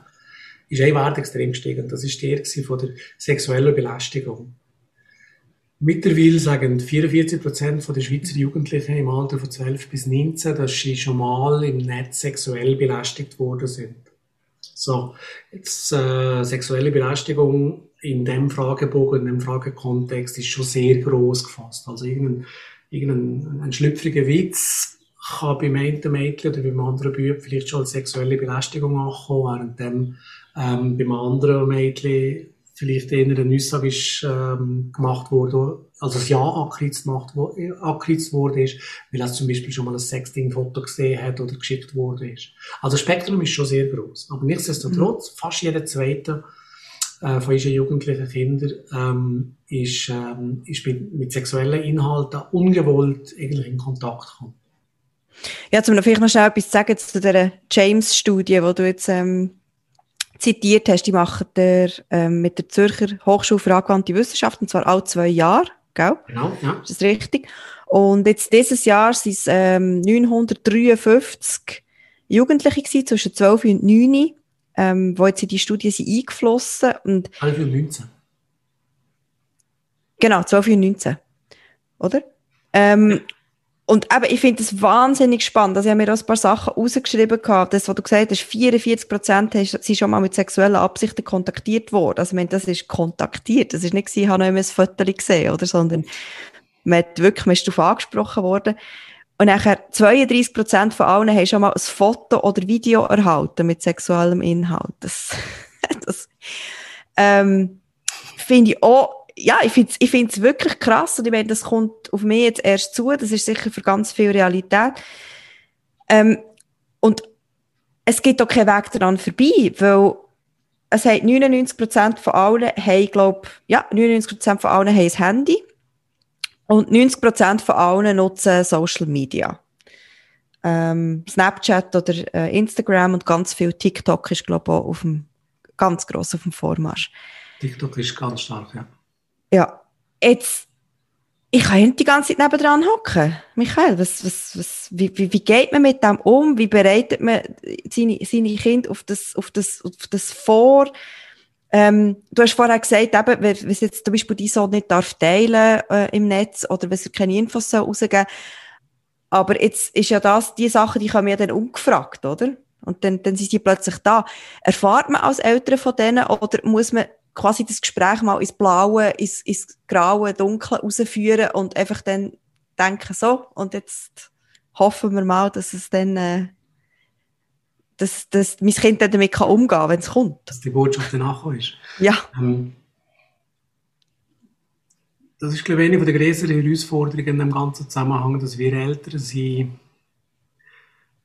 ist ein Wert extrem gestiegen. Das ist der von der sexuellen Belästigung. Mittlerweile sagen 44 Prozent der Schweizer Jugendlichen im Alter von 12 bis 19, dass sie schon mal im Netz sexuell belästigt worden sind. So, jetzt äh, sexuelle Belästigung in dem Fragebogen, in dem Fragekontext ist schon sehr groß gefasst. Also irgendein, irgendein ein schlüpfriger Witz kann beim einen Mädchen oder beim anderen Bub vielleicht schon als sexuelle Belästigung ankommen, während dem, ähm, beim anderen Mädchen vielleicht eher eine Aussage ist, ähm, gemacht wurde, also das Ja gemacht, angekreuzt wurde ist, weil er zum Beispiel schon mal ein Sexting-Foto gesehen hat oder geschickt wurde ist. Also das Spektrum ist schon sehr groß. Aber nichtsdestotrotz, mhm. fast jeder zweite äh, von unseren jugendlichen Kindern ähm, ist, ähm, ist mit, mit sexuellen Inhalten ungewollt eigentlich in Kontakt gekommen. Ja, zum vielleicht noch schnell etwas sagen zu der James-Studie, die du jetzt ähm, zitiert hast, die machen der, ähm, mit der Zürcher Hochschule für angewandte Wissenschaften, und zwar alle zwei Jahre, gell? Genau, ja. Ist das richtig? Und jetzt dieses Jahr sind es ähm, 953 Jugendliche gewesen, zwischen 12 und 9, ähm, wo jetzt in die Studie sind eingeflossen. Und 12 und 19. Genau, 12 und 19. Oder? Ähm, ja. Und eben, ich finde das wahnsinnig spannend. Also ich habe mir auch ein paar Sachen rausgeschrieben gehabt. Das, was du gesagt hast, 44 Prozent sind schon mal mit sexuellen Absichten kontaktiert worden. Also ich meine, das ist kontaktiert. Das ist nicht ich habe noch ein Foto gesehen, oder? Sondern man hat wirklich, man ist darauf angesprochen worden. Und nachher 32 Prozent von allen haben schon mal ein Foto oder Video erhalten mit sexuellem Inhalt. Das, [laughs] das ähm, finde ich auch ja, ich finde es ich find's wirklich krass und ich meine, das kommt auf mich jetzt erst zu. Das ist sicher für ganz viel Realität. Ähm, und es gibt auch keinen Weg daran vorbei, weil es hat 99% von allen haben, glaub, ja, 99% von allen haben ein Handy und 90% von allen nutzen Social Media. Ähm, Snapchat oder äh, Instagram und ganz viel TikTok ist, glaube ich, auch auf dem, ganz gross auf dem Vormarsch. TikTok ist ganz stark, ja. Ja, jetzt, ich kann nicht die ganze Zeit nebendran hocken. Michael, was, was, was, wie, wie, wie geht man mit dem um? Wie bereitet man seine, seine Kinder auf das, auf das, auf das vor? Ähm, du hast vorher gesagt, eben, wenn, wenn jetzt zum Beispiel die Sohn nicht darf teilen äh, im Netz oder wenn sie keine Infos soll rausgeben Aber jetzt ist ja das, die Sachen, die kommen ja dann umgefragt, oder? Und dann, dann sind die plötzlich da. Erfahrt man als Eltern von denen oder muss man quasi das Gespräch mal ins Blaue, ins, ins Graue, Dunkle rausführen und einfach dann denken, so, und jetzt hoffen wir mal, dass es dann, äh, dass, dass mein Kind dann damit kann umgehen kann, wenn es kommt. Dass die Botschaft danach ist. Ja. Ähm, das ist, glaube ich, eine der größeren Herausforderungen in dem ganzen Zusammenhang, dass wir Eltern sind,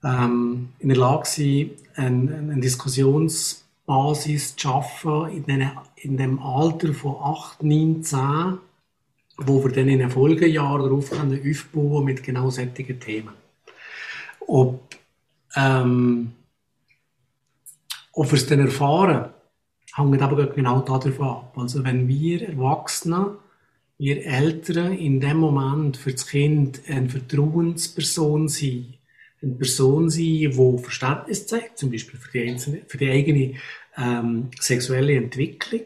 ähm, in der Lage sind, eine, eine Diskussions- Basis zu den, in dem Alter von 8, 9, 10, wo wir dann in den Folgejahren darauf können aufbauen mit genau solchen Themen. Ob, ähm, ob wir es dann erfahren, hängt aber genau davon ab. Also wenn wir Erwachsene wir Eltern in dem Moment für das Kind eine Vertrauensperson sind. Eine Person sein, die Verständnis zeigt, zum Beispiel für die, einzelne, für die eigene ähm, sexuelle Entwicklung.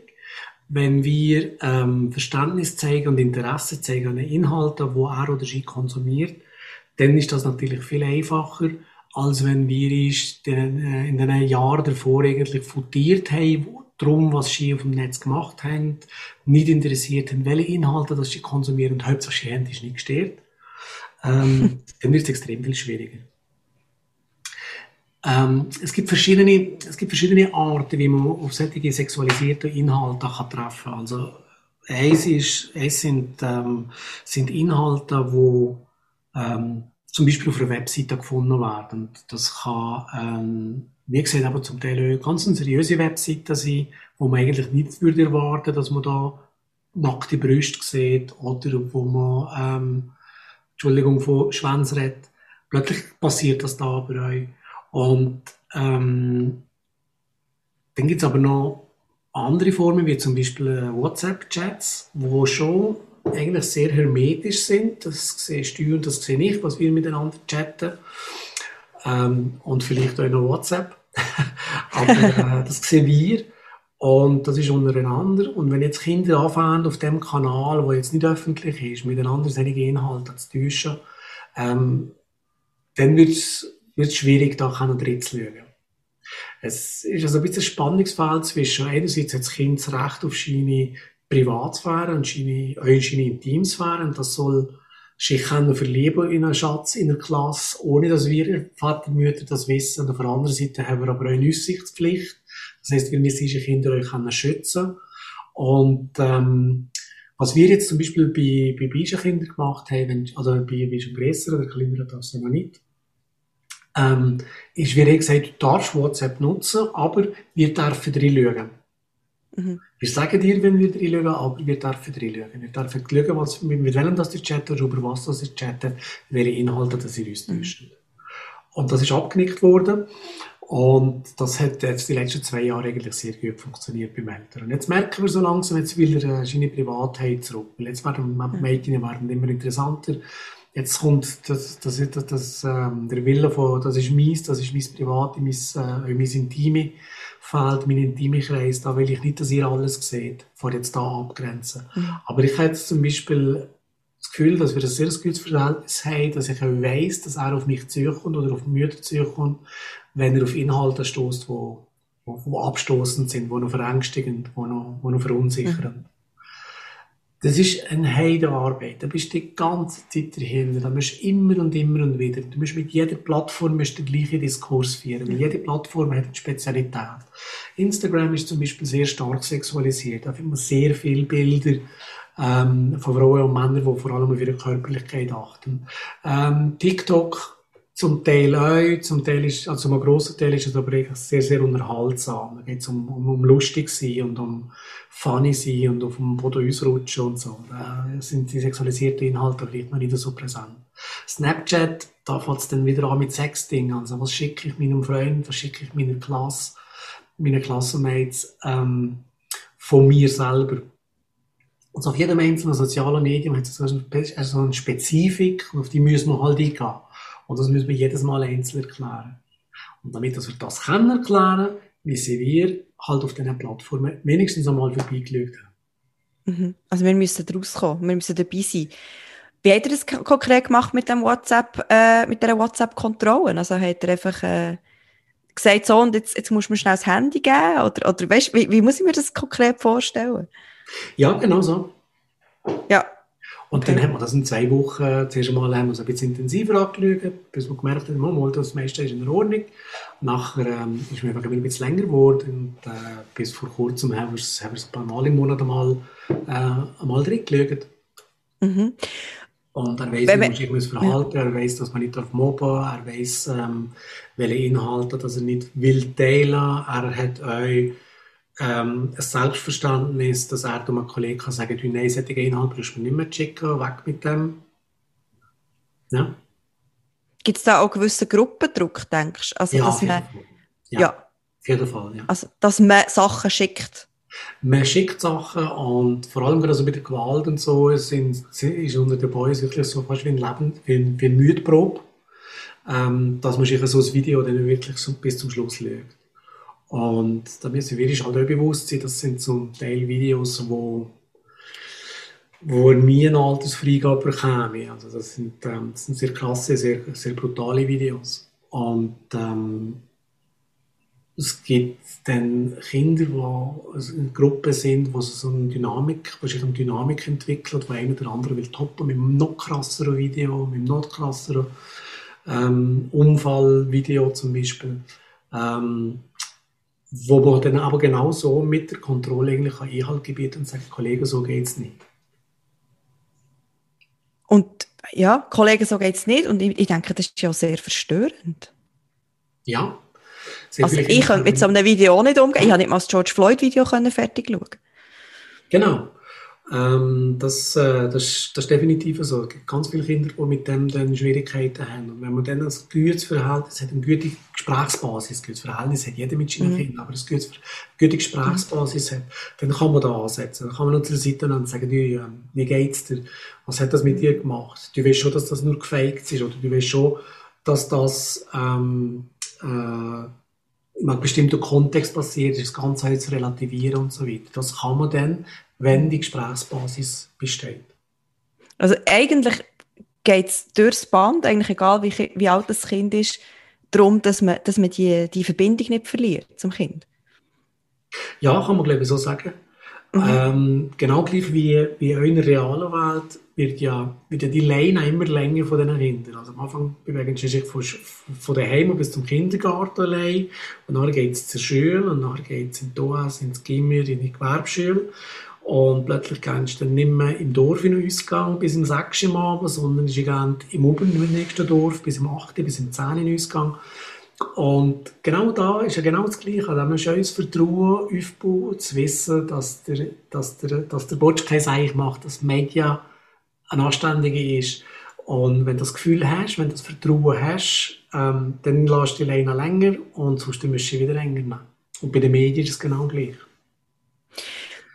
Wenn wir ähm, Verständnis zeigen und Interesse zeigen an den Inhalten, die er oder sie konsumiert, dann ist das natürlich viel einfacher, als wenn wir äh, in den Jahren davor eigentlich futiert haben, darum, was sie auf dem Netz gemacht haben, nicht interessiert haben, welche Inhalte das sie konsumieren und hauptsächlich haben, ist nicht gestört, ähm, [laughs] dann wird es extrem viel schwieriger. Ähm, es, gibt verschiedene, es gibt verschiedene Arten, wie man auf solche sexualisierten Inhalte kann treffen kann. Also, eins, ist, eins sind, ähm, sind Inhalte, die ähm, zum Beispiel auf einer Webseite gefunden werden. Das kann ähm, wie gesagt, aber zum Teil ganz seriöse Webseiten sein, wo man eigentlich nicht würde erwarten, dass man da nackte Brüste sieht oder wo man, ähm, Entschuldigung, von Schwänz redet. Plötzlich passiert das da bei euch. Und ähm, dann gibt es aber noch andere Formen, wie zum Beispiel äh, WhatsApp-Chats, wo schon eigentlich sehr hermetisch sind. Das siehst du und das sehe ich, was wir miteinander chatten. Ähm, und vielleicht auch noch WhatsApp. [laughs] Aber äh, das sehen wir. Und das ist untereinander. Und wenn jetzt Kinder anfangen, auf dem Kanal, der jetzt nicht öffentlich ist, miteinander solche Inhalte zu täuschen, ähm, dann wird es schwierig, da drin zu schauen. Es ist also ein bisschen ein Spannungsfeld zwischen, einerseits hat das Kind das Recht auf seine Privatsphäre und seine, auch seine Intimsphäre, und das soll sich können verlieben in einen Schatz in der Klasse, ohne dass wir Vater und Mütter das wissen. Und auf der anderen Seite haben wir aber auch eine Aussichtspflicht. Das heisst, wir müssen unsere Kinder euch können schützen. Und, ähm, was wir jetzt zum Beispiel bei, bei beiden Kindern gemacht haben, also bei, bei schon größeren, der kleineren das noch nicht, ähm, ist, wie gesagt, du darfst WhatsApp nutzen, aber wir dürfen reinschauen. Mhm. Wir sagen dir, wenn wir reinschauen, aber wir dürfen reinschauen. Wir dürfen schauen, was, mit, mit welchem das ihr chattet, über was das ihr chattet, welche Inhalte das ihr uns mhm. Und das ist abgenickt worden. Und das hat jetzt die letzten zwei Jahre eigentlich sehr gut funktioniert beim Eltern. Und jetzt merken wir so langsam, jetzt will er äh, seine Privatheit zurück. Jetzt werden mhm. Mädchen werden immer interessanter. Jetzt kommt das, das, das, das ähm, der Wille von, das ist meins, das ist mein Private, mein, äh, mein Intime fehlt mein intimer Kreis, da will ich nicht, dass ihr alles seht, vor jetzt da abgrenzen. Mhm. Aber ich habe jetzt zum Beispiel das Gefühl, dass wir ein sehr gutes Verhältnis haben, dass ich auch weiss, dass er auf mich zukommt oder auf Mütter zukommt, wenn er auf Inhalte stößt, wo, wo, wo abstoßend sind, wo noch verängstigend, wo noch, wo noch verunsichernd. Mhm. Das ist eine Heidenarbeit. Da bist du die ganze Zeit dahinter. Da musst du immer und immer und wieder. Du musst mit jeder Plattform musst den gleichen Diskurs führen. Weil jede Plattform hat eine Spezialität. Instagram ist zum Beispiel sehr stark sexualisiert. Da findet man sehr viele Bilder ähm, von Frauen und Männern, die vor allem auf ihre Körperlichkeit achten. Ähm, TikTok zum Teil auch, zum Teil ist, also ein grosser Teil ist es aber sehr, sehr unterhaltsam. Da geht es um, um, um lustig sein und um funny sein und auf dem Boden ausrutschen und so. Da sind die sexualisierten Inhalte vielleicht noch nicht so präsent. Snapchat, da fängt es dann wieder an mit Sexting. Also was schicke ich meinem Freund, was schicke ich meiner Klasse, meinen Klassenmates ähm, von mir selber. Also auf jedem einzelnen sozialen Medium hat es so eine Spezifik und auf die müssen wir halt eingehen. Und das müssen wir jedes Mal einzeln erklären. Und damit wir das können erklären, müssen wir halt auf diesen Plattformen wenigstens einmal vorbeigeschaut haben. Mhm. Also wir müssen rauskommen, wir müssen dabei sein. Wie hat er das konkret gemacht mit dem WhatsApp, äh, mit der WhatsApp-Kontrolle? Also hat er einfach äh, gesagt, so und jetzt, jetzt muss man schnell das Handy geben? Oder, oder weißt, wie, wie muss ich mir das konkret vorstellen? Ja, genau so. Ja, und okay. dann haben wir das in zwei Wochen, äh, zuerst einmal haben wir es ein bisschen intensiver angeschaut, bis wir gemerkt haben, mal, das meiste ist in Ordnung. Nachher ähm, ist mir einfach ein bisschen länger geworden und äh, bis vor kurzem haben wir es, haben wir es ein paar Mal im Monat einmal, äh, einmal drin geschaut. Mhm. Und er weiß, wie man sich muss verhalten ja. er weiß, dass man nicht darf mobben er weiß, ähm, welche Inhalte dass er nicht will teilen. Er hat auch ähm, ein Selbstverständnis, dass er einem Kollegen kann sagen kann, nein, solche Inhalte brauchst du mir nicht mehr schicken, weg mit dem. Ja. Gibt es da auch gewissen Gruppendruck, denkst du? Also, ja, dass man, ja, ja. Auf jeden Fall, ja. Also, dass man Sachen schickt. man schickt Sachen und vor allem gerade also bei der Gewalt und so sind, ist unter den Boys wirklich so fast wie ein Leben, wie, wie eine Müdprobe, ähm, dass man sich so ein Video dann wirklich so bis zum Schluss legt. Und da müssen wir uns halt auch bewusst sein, das sind zum Teil Videos, wo wo nie eine Altersfreigabe bekäme. Also das sind, ähm, das sind sehr klasse, sehr, sehr brutale Videos. Und ähm, es gibt dann Kinder, die in Gruppen sind, wo so eine Dynamik, wo sich eine Dynamik entwickelt, wo einer oder andere will toppen mit einem noch krasseren Video, mit einem noch krasseren ähm, Unfallvideo zum Beispiel. Ähm, wo man dann aber genau so mit der Kontrolle eigentlich Einhalt gebieten und sagt, Kollegen, so geht's nicht. Und ja, Kollegen, so geht es nicht. Und ich, ich, denke, das ist ja sehr verstörend. Ja. also ich könnte mit so einem Video auch nicht umgehen. Ich habe nicht mal das George Floyd-Video fertig schauen. Genau. Ähm, das, äh, das, das ist definitiv so. Es gibt ganz viele Kinder, die mit dem dann Schwierigkeiten haben. Und wenn man dann ein gutes Verhältnis hat, eine gute Gesprächsbasis, ein gutes Verhältnis hat jeder mit seinen mhm. Kindern, aber ein gutes, gute Gesprächsbasis hat, dann kann man da ansetzen. Dann kann man an der Seite und sagen, du, wie geht's dir? Was hat das mit dir gemacht? Du weißt schon, dass das nur gefaked ist, oder du weißt schon, dass das, ähm, äh, in einem bestimmten Kontext passiert ist, das Ganze zu relativieren und so weiter. Das kann man dann, wenn die Gesprächsbasis besteht. Also eigentlich geht es durchs Band, eigentlich egal wie, wie alt das Kind ist, darum, dass man, dass man die, die Verbindung nicht verliert zum Kind. Ja, kann man glaube ich so sagen. Mhm. Ähm, genau gleich wie, wie in der realen Welt wird ja, wird ja die Leine immer länger von diesen Kindern. Also am Anfang bewegen sie sich von, von daheim bis zum Kindergarten allein und dann geht es zur Schule und dann geht es in die OS, ins Gimmer, in die Gewerbeschule und plötzlich gehst du dann nicht mehr im Dorf in den Ausgang bis im 6. Uhr Abend, sondern ist im Oben im nächsten Dorf bis im 8. bis im 10. Uhr Ausgang. Und genau da ist ja genau das Gleiche. Da musst du uns Vertrauen aufbauen, zu wissen, dass der, dass der, dass der Botsch kein Seich macht, dass Media ein Anständiger ist. Und wenn du das Gefühl hast, wenn du das Vertrauen hast, ähm, dann lässt du die Leine länger und sonst musst du sie wieder länger nehmen. Und bei den Medien ist es genau gleich.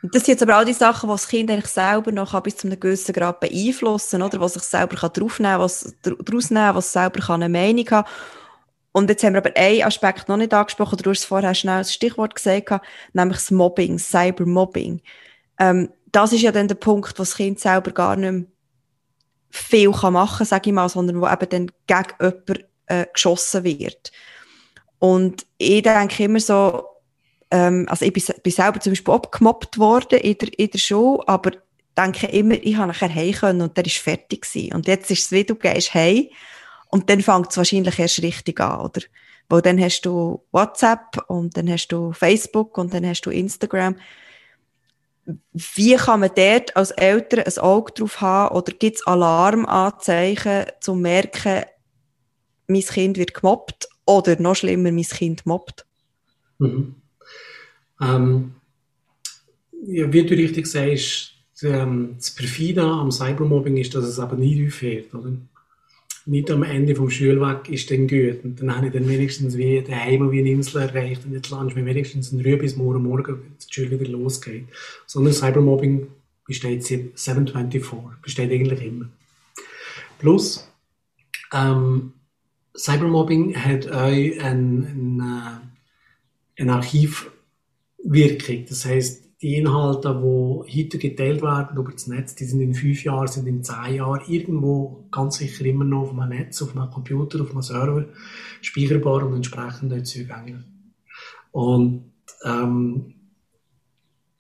Das sind jetzt aber auch die Sachen, die das Kind eigentlich selber noch bis zu einem gewissen Grad beeinflussen, oder? Was sich selber kann draufnehmen, was daraus nehmen, was selber kann eine Meinung haben. Und jetzt haben wir aber einen Aspekt noch nicht angesprochen, du hast vorher schnell als Stichwort gesagt, nämlich das Mobbing, Cybermobbing. Ähm, das ist ja dann der Punkt, wo das Kind selber gar nicht mehr viel kann machen kann, sage ich mal, sondern wo eben dann gegen jemanden äh, geschossen wird. Und ich denke immer so, ähm, also ich bin, bin selber zum Beispiel abgemobbt worden in der, in der Schule, aber denke immer, ich habe nachher heim können und der ist fertig gewesen. Und jetzt ist es wie, du gehst heim und dann fängt es wahrscheinlich erst richtig an, oder? Weil dann hast du WhatsApp und dann hast du Facebook und dann hast du Instagram. Wie kann man dort als Eltern ein Auge drauf haben oder gibt es Alarmanzeichen, um zu merken, mein Kind wird gemobbt oder noch schlimmer, mein Kind mobbt? Mhm. Ähm, ja, wie du richtig sagst, ähm, das Perfide am Cybermobbing ist, dass es aber nie aufhört. Oder? Nicht am Ende vom Schulweg ist dann gut. Und dann habe ich dann wenigstens wie daheim wie eine Insel erreicht und jetzt lande ich wenigstens in Ruhe bis morgen Morgen, die Schule wieder losgeht. Sondern Cybermobbing besteht 724, besteht eigentlich immer. Plus, ähm, Cybermobbing hat auch ein, ein, äh, ein Archiv Wirkung. Das heißt, die Inhalte, die heute geteilt werden über das Netz, die sind in fünf Jahren, sind in zehn Jahren irgendwo ganz sicher immer noch auf einem Netz, auf einem Computer, auf einem Server speicherbar und entsprechend dort zugänglich. Und ähm,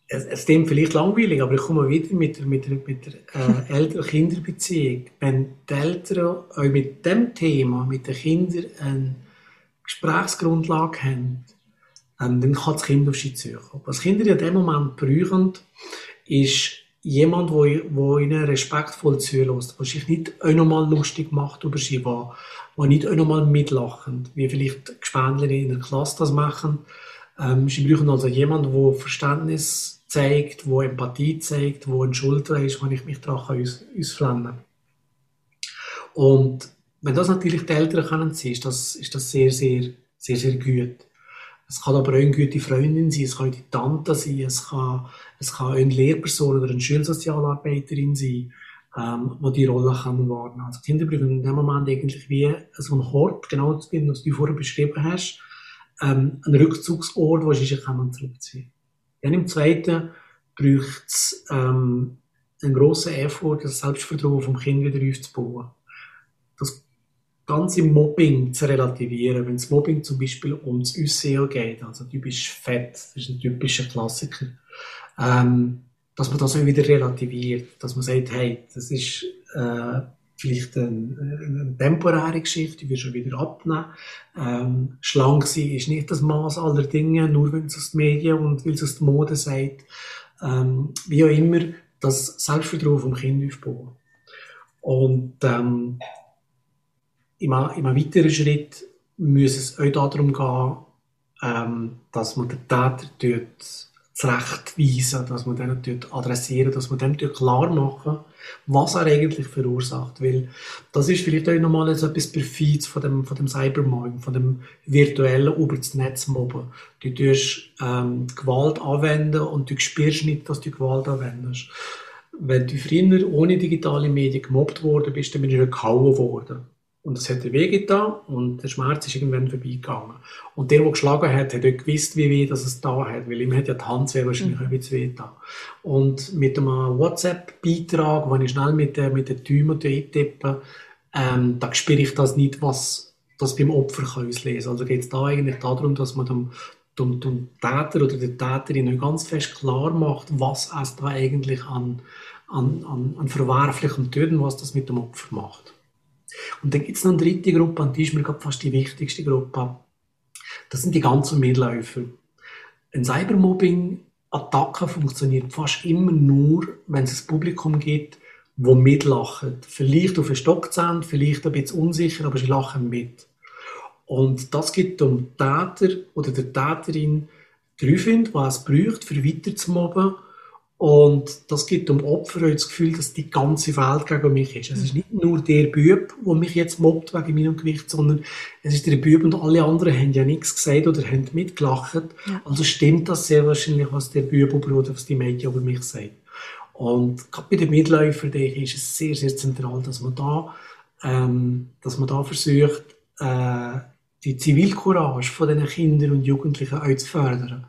es, es klingt vielleicht langweilig, aber ich komme wieder mit der, mit der, mit der äh, Eltern-Kinder-Beziehung. Wenn die Eltern auch mit dem Thema, mit den Kindern, eine Gesprächsgrundlage haben, ähm, dann kann das Kind auf sie suchen. Was Kinder in dem Moment brauchen, ist jemand, wo, wo ihnen respektvoll zulässt, der sich nicht auch nochmal lustig macht über sie, wo, wo nicht auch nochmal mitlachen, wie vielleicht Gespendler in der Klasse das machen. Ähm, sie brauchen also jemanden, der Verständnis zeigt, wo Empathie zeigt, wo ein Schulter ist, wenn ich mich daran aus, ausflammen kann. Und wenn das natürlich die Eltern können, ist das, ist das sehr, sehr, sehr, sehr gut. Es kann aber auch eine gute Freundin sein, es kann die Tante sein, es kann, es kann eine Lehrperson oder eine Schulsozialarbeiterin sein, ähm, wo die Rolle kann wahrnehmen. Also Kinder brauchen in dem Moment eigentlich wie so ein Hort, genau das, was du vorher beschrieben hast, ähm, ein Rückzugsort, wo kann man zurückziehen. Dann im Zweiten braucht es ähm, einen grossen Effort, das Selbstvertrauen vom Kind wieder aufzubauen. Das ganze Mobbing zu relativieren. Wenn es Mobbing zum Beispiel ums Aussehen geht, also du bist fett, das ist ein typischer Klassiker, ähm, dass man das auch wieder relativiert, dass man sagt, hey, das ist äh, vielleicht eine, eine temporäre Geschichte, die wir schon wieder abnehmen. Ähm, schlank sein ist nicht das Maß aller Dinge, nur wenn es aus den Medien und weil es aus der Mode sagt. Ähm, wie auch immer, das Selbstvertrauen vom Kind aufbauen. Und ähm, im, im weiteren Schritt muss es auch darum gehen, ähm, dass man den Täter dort zurechtweisen, dass man den dort adressieren, dass man dem dort klar machen, was er eigentlich verursacht. Weil das ist vielleicht auch nochmal etwas Perfides von dem, von dem Cybermobbing, von dem virtuellen über das Netz mobben. Du tust ähm, Gewalt anwenden und du spürst nicht, dass du Gewalt anwendest. Wenn du früher ohne digitale Medien gemobbt worden bist, dann bist du gehauen worden. Und es hat weh getan und der Schmerz ist irgendwann vorbeigegangen. Und der, der geschlagen hat, hat auch gewusst, wie weh das es da hat, weil ihm hat ja die Hand sehr wahrscheinlich mhm. ein bisschen weh getan. Und mit einem WhatsApp-Beitrag, wo ich schnell mit, der, mit den Tümen eintippe, ähm, da spüre ich das nicht, was das beim Opfer kann auslesen Also geht es da eigentlich darum, dass man dem, dem, dem Täter oder der Täterin ganz fest klar macht, was es da eigentlich an, an, an, an verwerflichem Töten, was das mit dem Opfer macht. Und dann gibt es noch eine dritte Gruppe, und die ist mir fast die wichtigste Gruppe. Das sind die ganzen Mitläufer. Ein Cybermobbing-Attacke funktioniert fast immer nur, wenn es ein Publikum gibt, wo mitlachen. Vielleicht auf den Stock zählen, vielleicht ein bisschen unsicher, aber sie lachen mit. Und das gibt dem Täter oder der Täterin die Aufwind, was es braucht, für weiter zu mobben und das gibt dem Opfer das Gefühl, dass die ganze Welt gegen mich ist. Es ist nicht nur der Bub, der mich jetzt mobbt wegen meinem Gewicht, sondern es ist der Bub und alle anderen haben ja nichts gesagt oder haben mitgelacht. Ja. Also stimmt das sehr wahrscheinlich, was der Bub oder was die Medien über mich sagen. Und gerade bei den Mitläufern ist es sehr, sehr zentral, dass man da, ähm, dass man da versucht, äh, die Zivilcourage von den Kindern und Jugendlichen auch zu fördern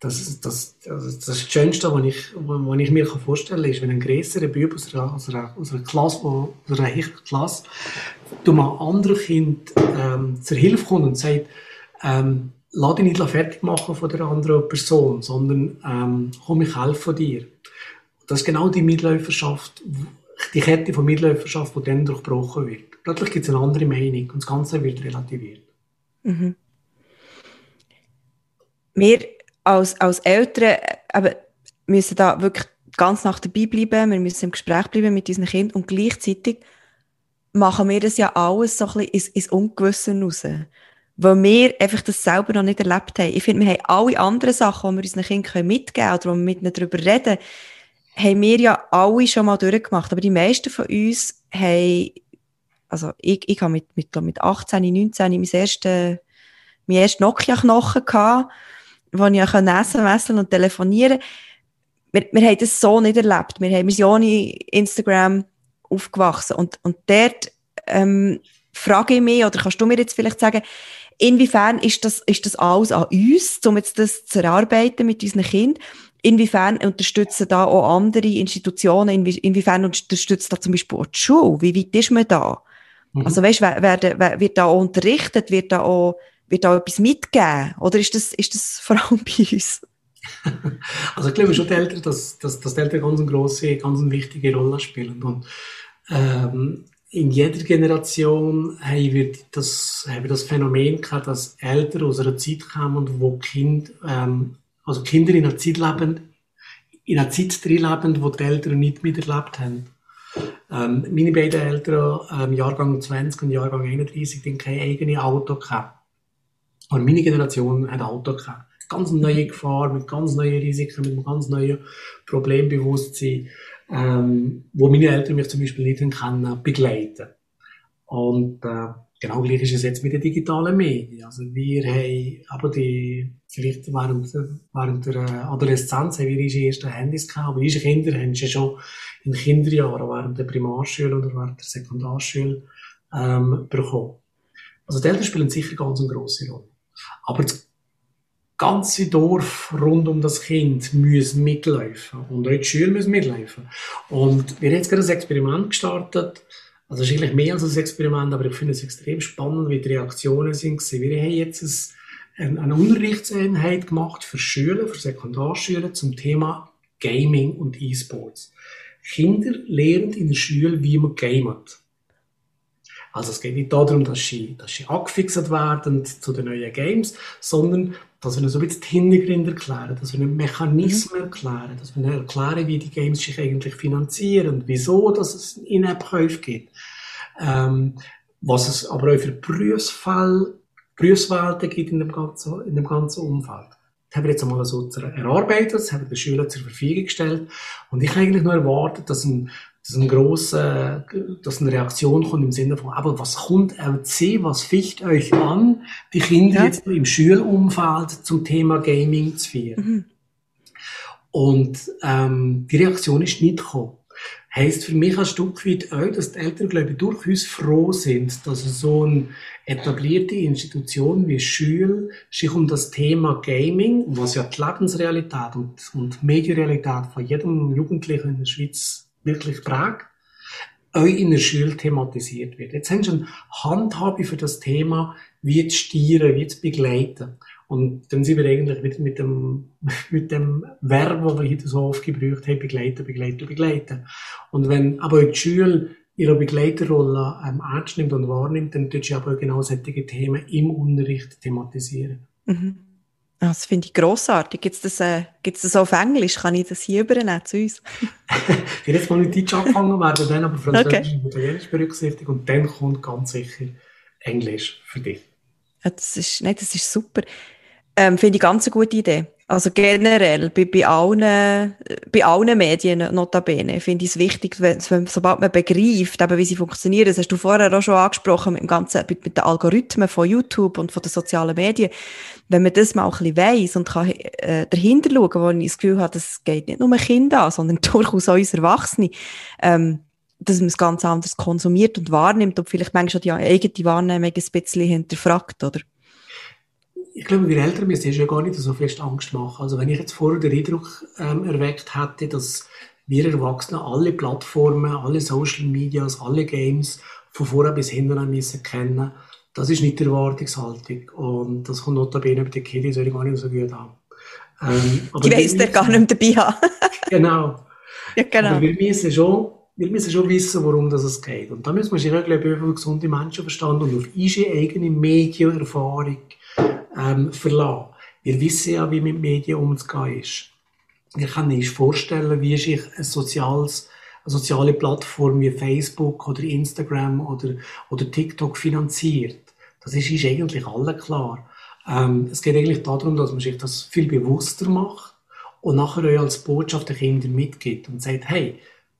das, das, das, das Schönste, was ich, was ich mir vorstellen kann, ist, wenn ein größerer Bub aus einer, aus einer, aus einer Klasse, aus einer Klasse, du mal anderen Kind ähm, zur Hilfe kommt und sagt, ähm, lass dich nicht fertig machen von der anderen Person, sondern ähm, komm, ich helfe dir. Das ist genau die Mitläuferschaft, die Kette von Mitläuferschaft, die dann durchbrochen wird. Plötzlich gibt es eine andere Meinung und das Ganze wird relativiert. Mhm. Wir als, als Eltern aber müssen da wirklich ganz nach dabei bleiben, wir müssen im Gespräch bleiben mit unseren Kindern und gleichzeitig machen wir das ja alles so ein bisschen ins, ins Ungewisse raus. Weil wir einfach das selber noch nicht erlebt haben. Ich finde, wir haben alle anderen Sachen, die wir unseren Kindern mitgeben können oder wo wir mit ihnen darüber reden, haben wir ja alle schon mal durchgemacht. Aber die meisten von uns haben, also ich, ich habe mit, mit, mit 18, 19 mein ersten, mein Nokia-Knochen gehabt wo ich auch essen, und telefonieren wir, wir haben das so nicht erlebt. Wir haben wir sind ohne Instagram aufgewachsen. Und, und dort ähm, frage ich mich, oder kannst du mir jetzt vielleicht sagen, inwiefern ist das, ist das alles an uns, um jetzt das zu erarbeiten mit unseren Kindern? Inwiefern unterstützen da auch andere Institutionen? inwiefern unterstützt da zum Beispiel auch die Schule? Wie weit ist man da? Mhm. Also weißt, wer, wer, wird da auch unterrichtet? Wird da auch wird da etwas mitgeben? Oder ist das, ist das vor allem bei uns? [laughs] Also ich glaube schon die Eltern, dass, dass, dass die Eltern ganz eine grosse, ganz eine wichtige Rolle spielen. Und ähm, in jeder Generation haben wir das, haben wir das Phänomen gehabt, dass Eltern aus einer Zeit kamen, wo kind, ähm, also Kinder in einer Zeit leben, in einer Zeit drin leben, wo die Eltern nicht miterlebt haben. Ähm, meine beiden Eltern, ähm, Jahrgang 20 und Jahrgang 31, die kein eigenes Auto gehabt. Und meine Generation hat Auto gehabt. Ganz neue Gefahr, mit ganz neuen Risiken, mit einem ganz neuen Problembewusstsein, ähm, wo meine Eltern mich zum Beispiel nicht kennen, begleiten. Und äh, Genau gleich ist es jetzt mit den digitalen Medien. Also wir haben aber die, vielleicht während, während der Adoleszenz haben wir unsere ersten Handys gehabt, aber unsere Kinder haben sie schon in Kinderjahren, während der Primarschule oder während der Sekundarschule, ähm, bekommen. Also die Eltern spielen sicher ganz eine grosse Rolle. Aber das ganze Dorf rund um das Kind muss mitlaufen. Und auch die Schüler müssen mitlaufen. Und wir haben jetzt gerade ein Experiment gestartet, also es ist eigentlich mehr als ein Experiment, aber ich finde es extrem spannend, wie die Reaktionen sind. Wir haben jetzt eine Unterrichtseinheit gemacht für Schüler, für Sekundarschüler zum Thema Gaming und E-Sports. Kinder lernen in der Schule, wie man gamet. Also es geht nicht darum, dass sie, dass sie angefixt werden zu den neuen Games, sondern dass wir ihnen so ein bisschen die Hintergründe erklären, dass wir ihnen Mechanismen mhm. erklären, dass wir ihnen erklären, wie die Games sich eigentlich finanzieren, wieso dass es In-App-Käufe gibt, ähm, was es aber auch für Berufsfälle, Berufswelten gibt in dem ganzen, in dem ganzen Umfeld. Das haben wir jetzt einmal so erarbeitet, das haben wir den Schülern zur Verfügung gestellt. Und ich habe eigentlich nur erwartet, dass ein, dass ein grosse, dass eine Reaktion kommt im Sinne von, aber was kommt LC, was ficht euch an, die Kinder ja. jetzt im Schulumfeld zum Thema Gaming zu führen? Mhm. Und ähm, die Reaktion ist nicht gekommen. Heißt für mich ein Stück weit auch, dass die Eltern, glaube ich, durchaus froh sind, dass so eine etablierte Institution wie Schule sich um das Thema Gaming, was ja die Lebensrealität und, und Medienrealität von jedem Jugendlichen in der Schweiz wirklich prägt, euch in der Schule thematisiert wird. Jetzt haben sie eine Handhabe für das Thema, wie zu steuern, wie zu begleiten. Und dann sind wir eigentlich wieder mit dem, [laughs] mit dem Verb, das wir heute so oft gebraucht haben, begleiten, begleiten, begleiten. Und wenn aber die Schule ihre Begleiterrolle ähm, ernst nimmt und wahrnimmt, dann tut sie aber genau solche Themen im Unterricht thematisieren. Mhm. Das finde ich grossartig. Gibt es das, äh, gibt's das auf Englisch? Kann ich das hier übernehmen zu uns? [laughs] ich werde jetzt mal mit Deutsch angefangen, werden dann aber Französisch okay. und Italienisch berücksichtigt und dann kommt ganz sicher Englisch für dich. Ja, das ist, nein, das ist super. Ähm, finde ich ganz eine gute Idee. Also generell, bei, bei, allen, bei allen Medien notabene, finde ich es wichtig, wenn, sobald man begreift, eben, wie sie funktionieren, das hast du vorher auch schon angesprochen, mit, dem ganzen, mit, mit den Algorithmen von YouTube und von den sozialen Medien, wenn man das mal ein bisschen weiss und kann äh, dahinter schauen, wo ich das Gefühl habe, das geht nicht nur Kinder an, sondern [laughs] durchaus auch uns Erwachsene, ähm, dass man es ganz anders konsumiert und wahrnimmt und vielleicht manchmal die eigene Wahrnehmung ein bisschen hinterfragt, oder? ich glaube, wir Eltern müssen ja gar nicht so fest Angst machen. Also wenn ich jetzt vorher den Eindruck ähm, erweckt hätte, dass wir Erwachsenen alle Plattformen, alle Social Medias, alle Games von vorne bis hinten müssen kennen, das ist nicht die Erwartungshaltung. Und das kommt notabene bei den Kiddies gar nicht so gut an. Ähm, die weiss der gar nicht dabei haben. [laughs] genau. Ja, genau. Aber wir müssen schon wir müssen schon wissen, worum das es geht. Und da müssen wir sich wirklich auf gesunde Menschenverstand und auf unsere eigene Medienerfahrung ähm, verlassen. Wir wissen ja, wie mit Medien umzugehen ist. Ich kann nicht vorstellen, wie sich ein soziales, soziale Plattform wie Facebook oder Instagram oder, oder TikTok finanziert. Das ist, ist eigentlich allen klar. Ähm, es geht eigentlich darum, dass man sich das viel bewusster macht und nachher auch als Botschaft den Kindern mitgibt und sagt, hey,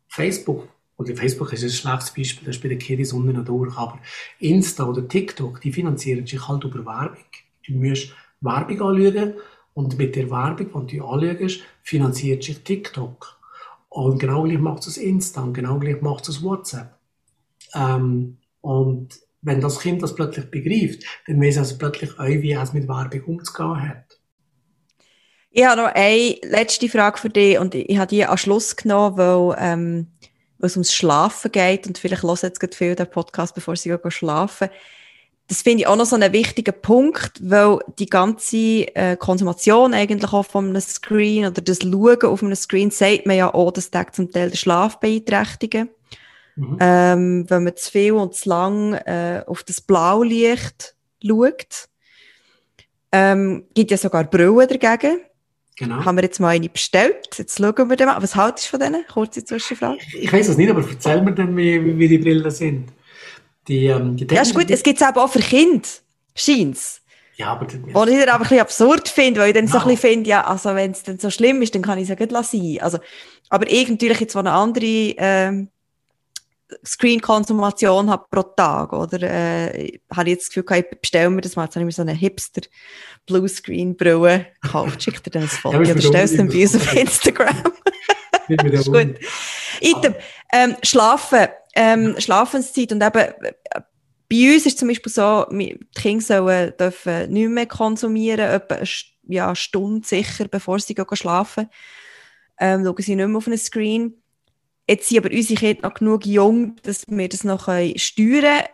Facebook, oder Facebook ist ein schlechtes Beispiel, das ist bei den Kiddies unten durch, aber Insta oder TikTok, die finanzieren sich halt über Werbung. Du musst Werbung anschauen und mit der Werbung, die du anschaust, finanziert sich TikTok. Und genau gleich macht es Insta und genau gleich macht es WhatsApp. Ähm, und wenn das Kind das plötzlich begreift, dann weiß es also plötzlich auch, wie es mit Werbung umzugehen hat. Ich habe noch eine letzte Frage für dich und ich habe die am Schluss genommen, weil, ähm, weil es ums Schlafen geht und vielleicht hören jetzt gerade viel den Podcast, bevor sie gehen schlafen das finde ich auch noch so einen wichtigen Punkt, weil die ganze äh, Konsumation eigentlich auch von einem Screen oder das Schauen auf einem Screen sagt man ja auch, das deckt zum Teil den Schlaf beeinträchtigen. Mhm. Ähm, wenn man zu viel und zu lang äh, auf das Blaulicht schaut. Ähm, gibt ja sogar Brillen dagegen. Genau. Haben wir jetzt mal eine bestellt. Jetzt schauen wir den mal. Was haltest du von denen? Kurze Zwischenfrage. Ich, ich weiß es nicht, aber erzähl mir dann, wie, wie die Brillen sind. Die, ähm, die ja, ist gut. Es gibt es aber auch für Kinder. Scheint's. Ja, aber... Was ich dann aber ein bisschen absurd finde, weil ich dann no. so ein bisschen finde, ja, also wenn es dann so schlimm ist, dann kann ich es ja gut lassen. Also, aber ich natürlich jetzt, wo eine andere, ähm, Screen-Konsumation habe pro Tag, oder äh, habe ich jetzt das Gefühl, ich bestelle mir das mal, jetzt habe ich mir so eine hipster Bluescreen-Brille [laughs] gekauft, schickt dir dann ein Foto ja, oder stellst es bei uns auf Instagram. [laughs] ist gut. Item, ähm, schlafen, ähm, Schlafenszeit und eben, bei uns ist zum Beispiel so, die Kinder sollen, dürfen nicht mehr konsumieren, etwa eine ja, Stunde sicher, bevor sie gehen schlafen. Ähm, schauen sie nicht mehr auf einen Screen. Jetzt sind aber unsere Kinder noch genug jung, dass wir das noch steuern können.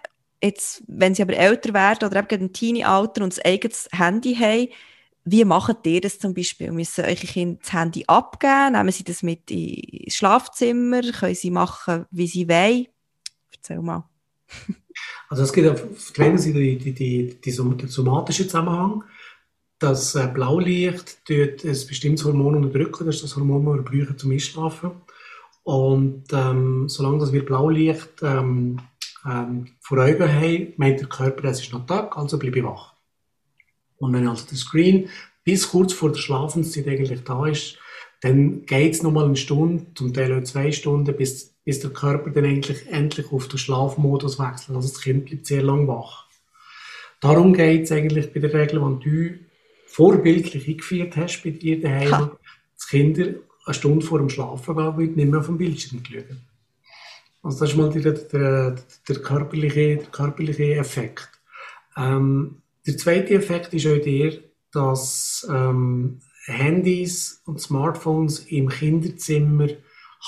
Jetzt, wenn sie aber älter werden oder eben ein Teenie-Alter und ein eigenes Handy haben, wie machen ihr das zum Beispiel? Müssen eure Kinder das Handy abgeben? Nehmen sie das mit ins Schlafzimmer? Können sie machen, wie sie wollen? Erzähl mal. Also es gibt auf der einen Seite die, die, die, die, den somatischen Zusammenhang. Das äh, Blaulicht tut ein bestimmtes Hormon unterdrücken. Das ist das Hormon, das wir brauchen zum Einschlafen. Und ähm, solange dass wir Blaulicht ähm, ähm, vor Augen haben, meint der Körper, es ist noch Tag, also bleibe ich wach. Und wenn also der Screen bis kurz vor der Schlafenszeit eigentlich da ist, dann geht es nochmal eine Stunde, zum Teil auch zwei Stunden, bis, bis der Körper dann eigentlich endlich auf den Schlafmodus wechselt. Also das Kind bleibt sehr lang wach. Darum geht es eigentlich bei der Regel, wenn du vorbildlich eingeführt hast bei dir daheim, ha. dass Kinder eine Stunde vor dem Schlafen gehen nicht mehr auf dem Bildschirm schauen. Also das ist mal der, der, der, körperliche, der körperliche Effekt. Ähm, der zweite Effekt ist auch der, dass ähm, Handys und Smartphones im Kinderzimmer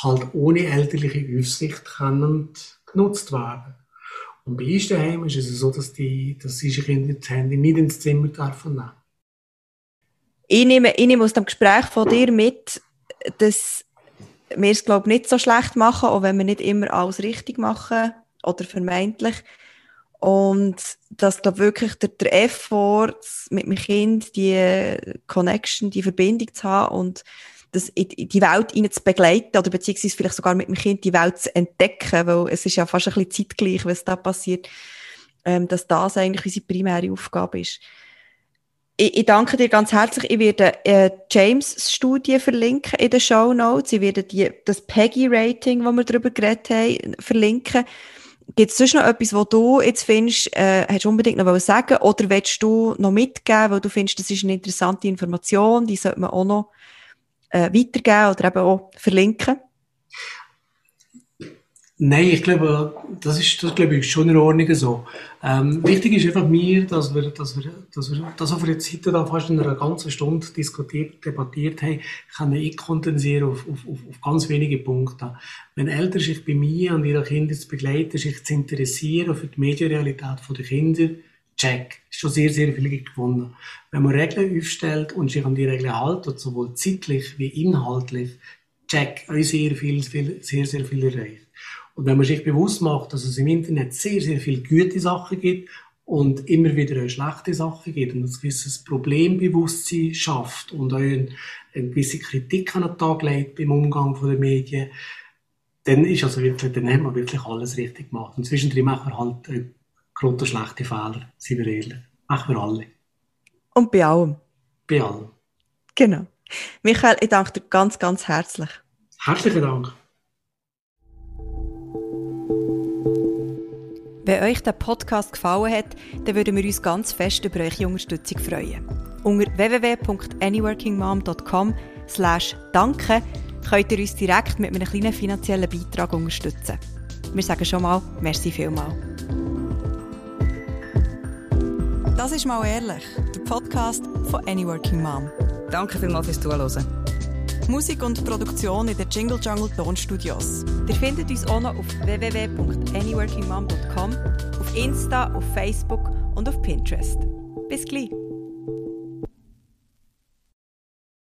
halt ohne elterliche Aufsicht können genutzt werden. Und bei uns daheim ist es so, dass die, dass unsere Kinder das Handy nicht ins Zimmer dürfen nehmen. Ich nehme, ich nehme aus dem Gespräch von dir mit, dass wir es, glaube ich, nicht so schlecht machen, auch wenn wir nicht immer alles richtig machen oder vermeintlich. Und dass, glaube wirklich der, der Effort mit dem Kind, die Connection, die Verbindung zu haben und das in die Welt ihnen zu begleiten oder beziehungsweise vielleicht sogar mit dem Kind die Welt zu entdecken, weil es ist ja fast ein bisschen zeitgleich, was da passiert, ähm, dass das eigentlich unsere primäre Aufgabe ist. Ich, ich danke dir ganz herzlich. Ich werde äh, James Studie verlinken in den Show Notes. Ich werde die, das Peggy-Rating, wo wir darüber geredet haben, verlinken. Gibt es sonst noch etwas, was du jetzt findest, äh, hast du unbedingt noch sagen oder willst du noch mitgeben, weil du findest, das ist eine interessante Information, die sollte man auch noch äh, weitergeben oder eben auch verlinken? Nein, ich glaube, das ist, das glaube ich, schon in Ordnung so. Ähm, wichtig ist einfach mir, dass wir, dass wir, dass wir, das, was wir jetzt heute da fast in einer ganzen Stunde diskutiert, debattiert haben, kann ich kondensieren auf, auf, auf, ganz wenige Punkte. Wenn Eltern sich bei mir und ihren Kindern zu begleiten, sich zu interessieren für die Medienrealität der Kinder, check. Ist schon sehr, sehr viel gewonnen. Wenn man Regeln aufstellt und sich an die Regeln hält, sowohl zeitlich wie inhaltlich, check, auch sehr viel, viel, sehr, sehr viel erreicht. Und wenn man sich bewusst macht, dass es im Internet sehr, sehr viele gute Sachen gibt und immer wieder auch schlechte Sachen gibt und ein gewisses Problembewusstsein schafft und auch eine, eine gewisse Kritik an den Tag legt beim Umgang von den Medien, dann ist also wirklich, dann haben wir wirklich alles richtig gemacht. Und zwischendrin machen wir halt äh, große schlechte Fehler, sind wir ehrlich. Machen wir alle. Und bei allem. Bei allem. Genau. Michael, ich danke dir ganz, ganz herzlich. Herzlichen Dank. Wenn euch der Podcast gefallen hat, dann würden wir uns ganz fest über eure Unterstützung freuen. Unter www.anyworkingmom.com slash danke könnt ihr uns direkt mit einem kleinen finanziellen Beitrag unterstützen. Wir sagen schon mal, merci vielmal. Das ist «Mal ehrlich», der Podcast von Anyworking Mom. Danke vielmals fürs Zuhören. Musik und Produktion in den Jingle Jungle Tonstudios. Ihr findet uns auch noch auf www.anyworkingmom.com, auf Insta, auf Facebook und auf Pinterest. Bis gleich!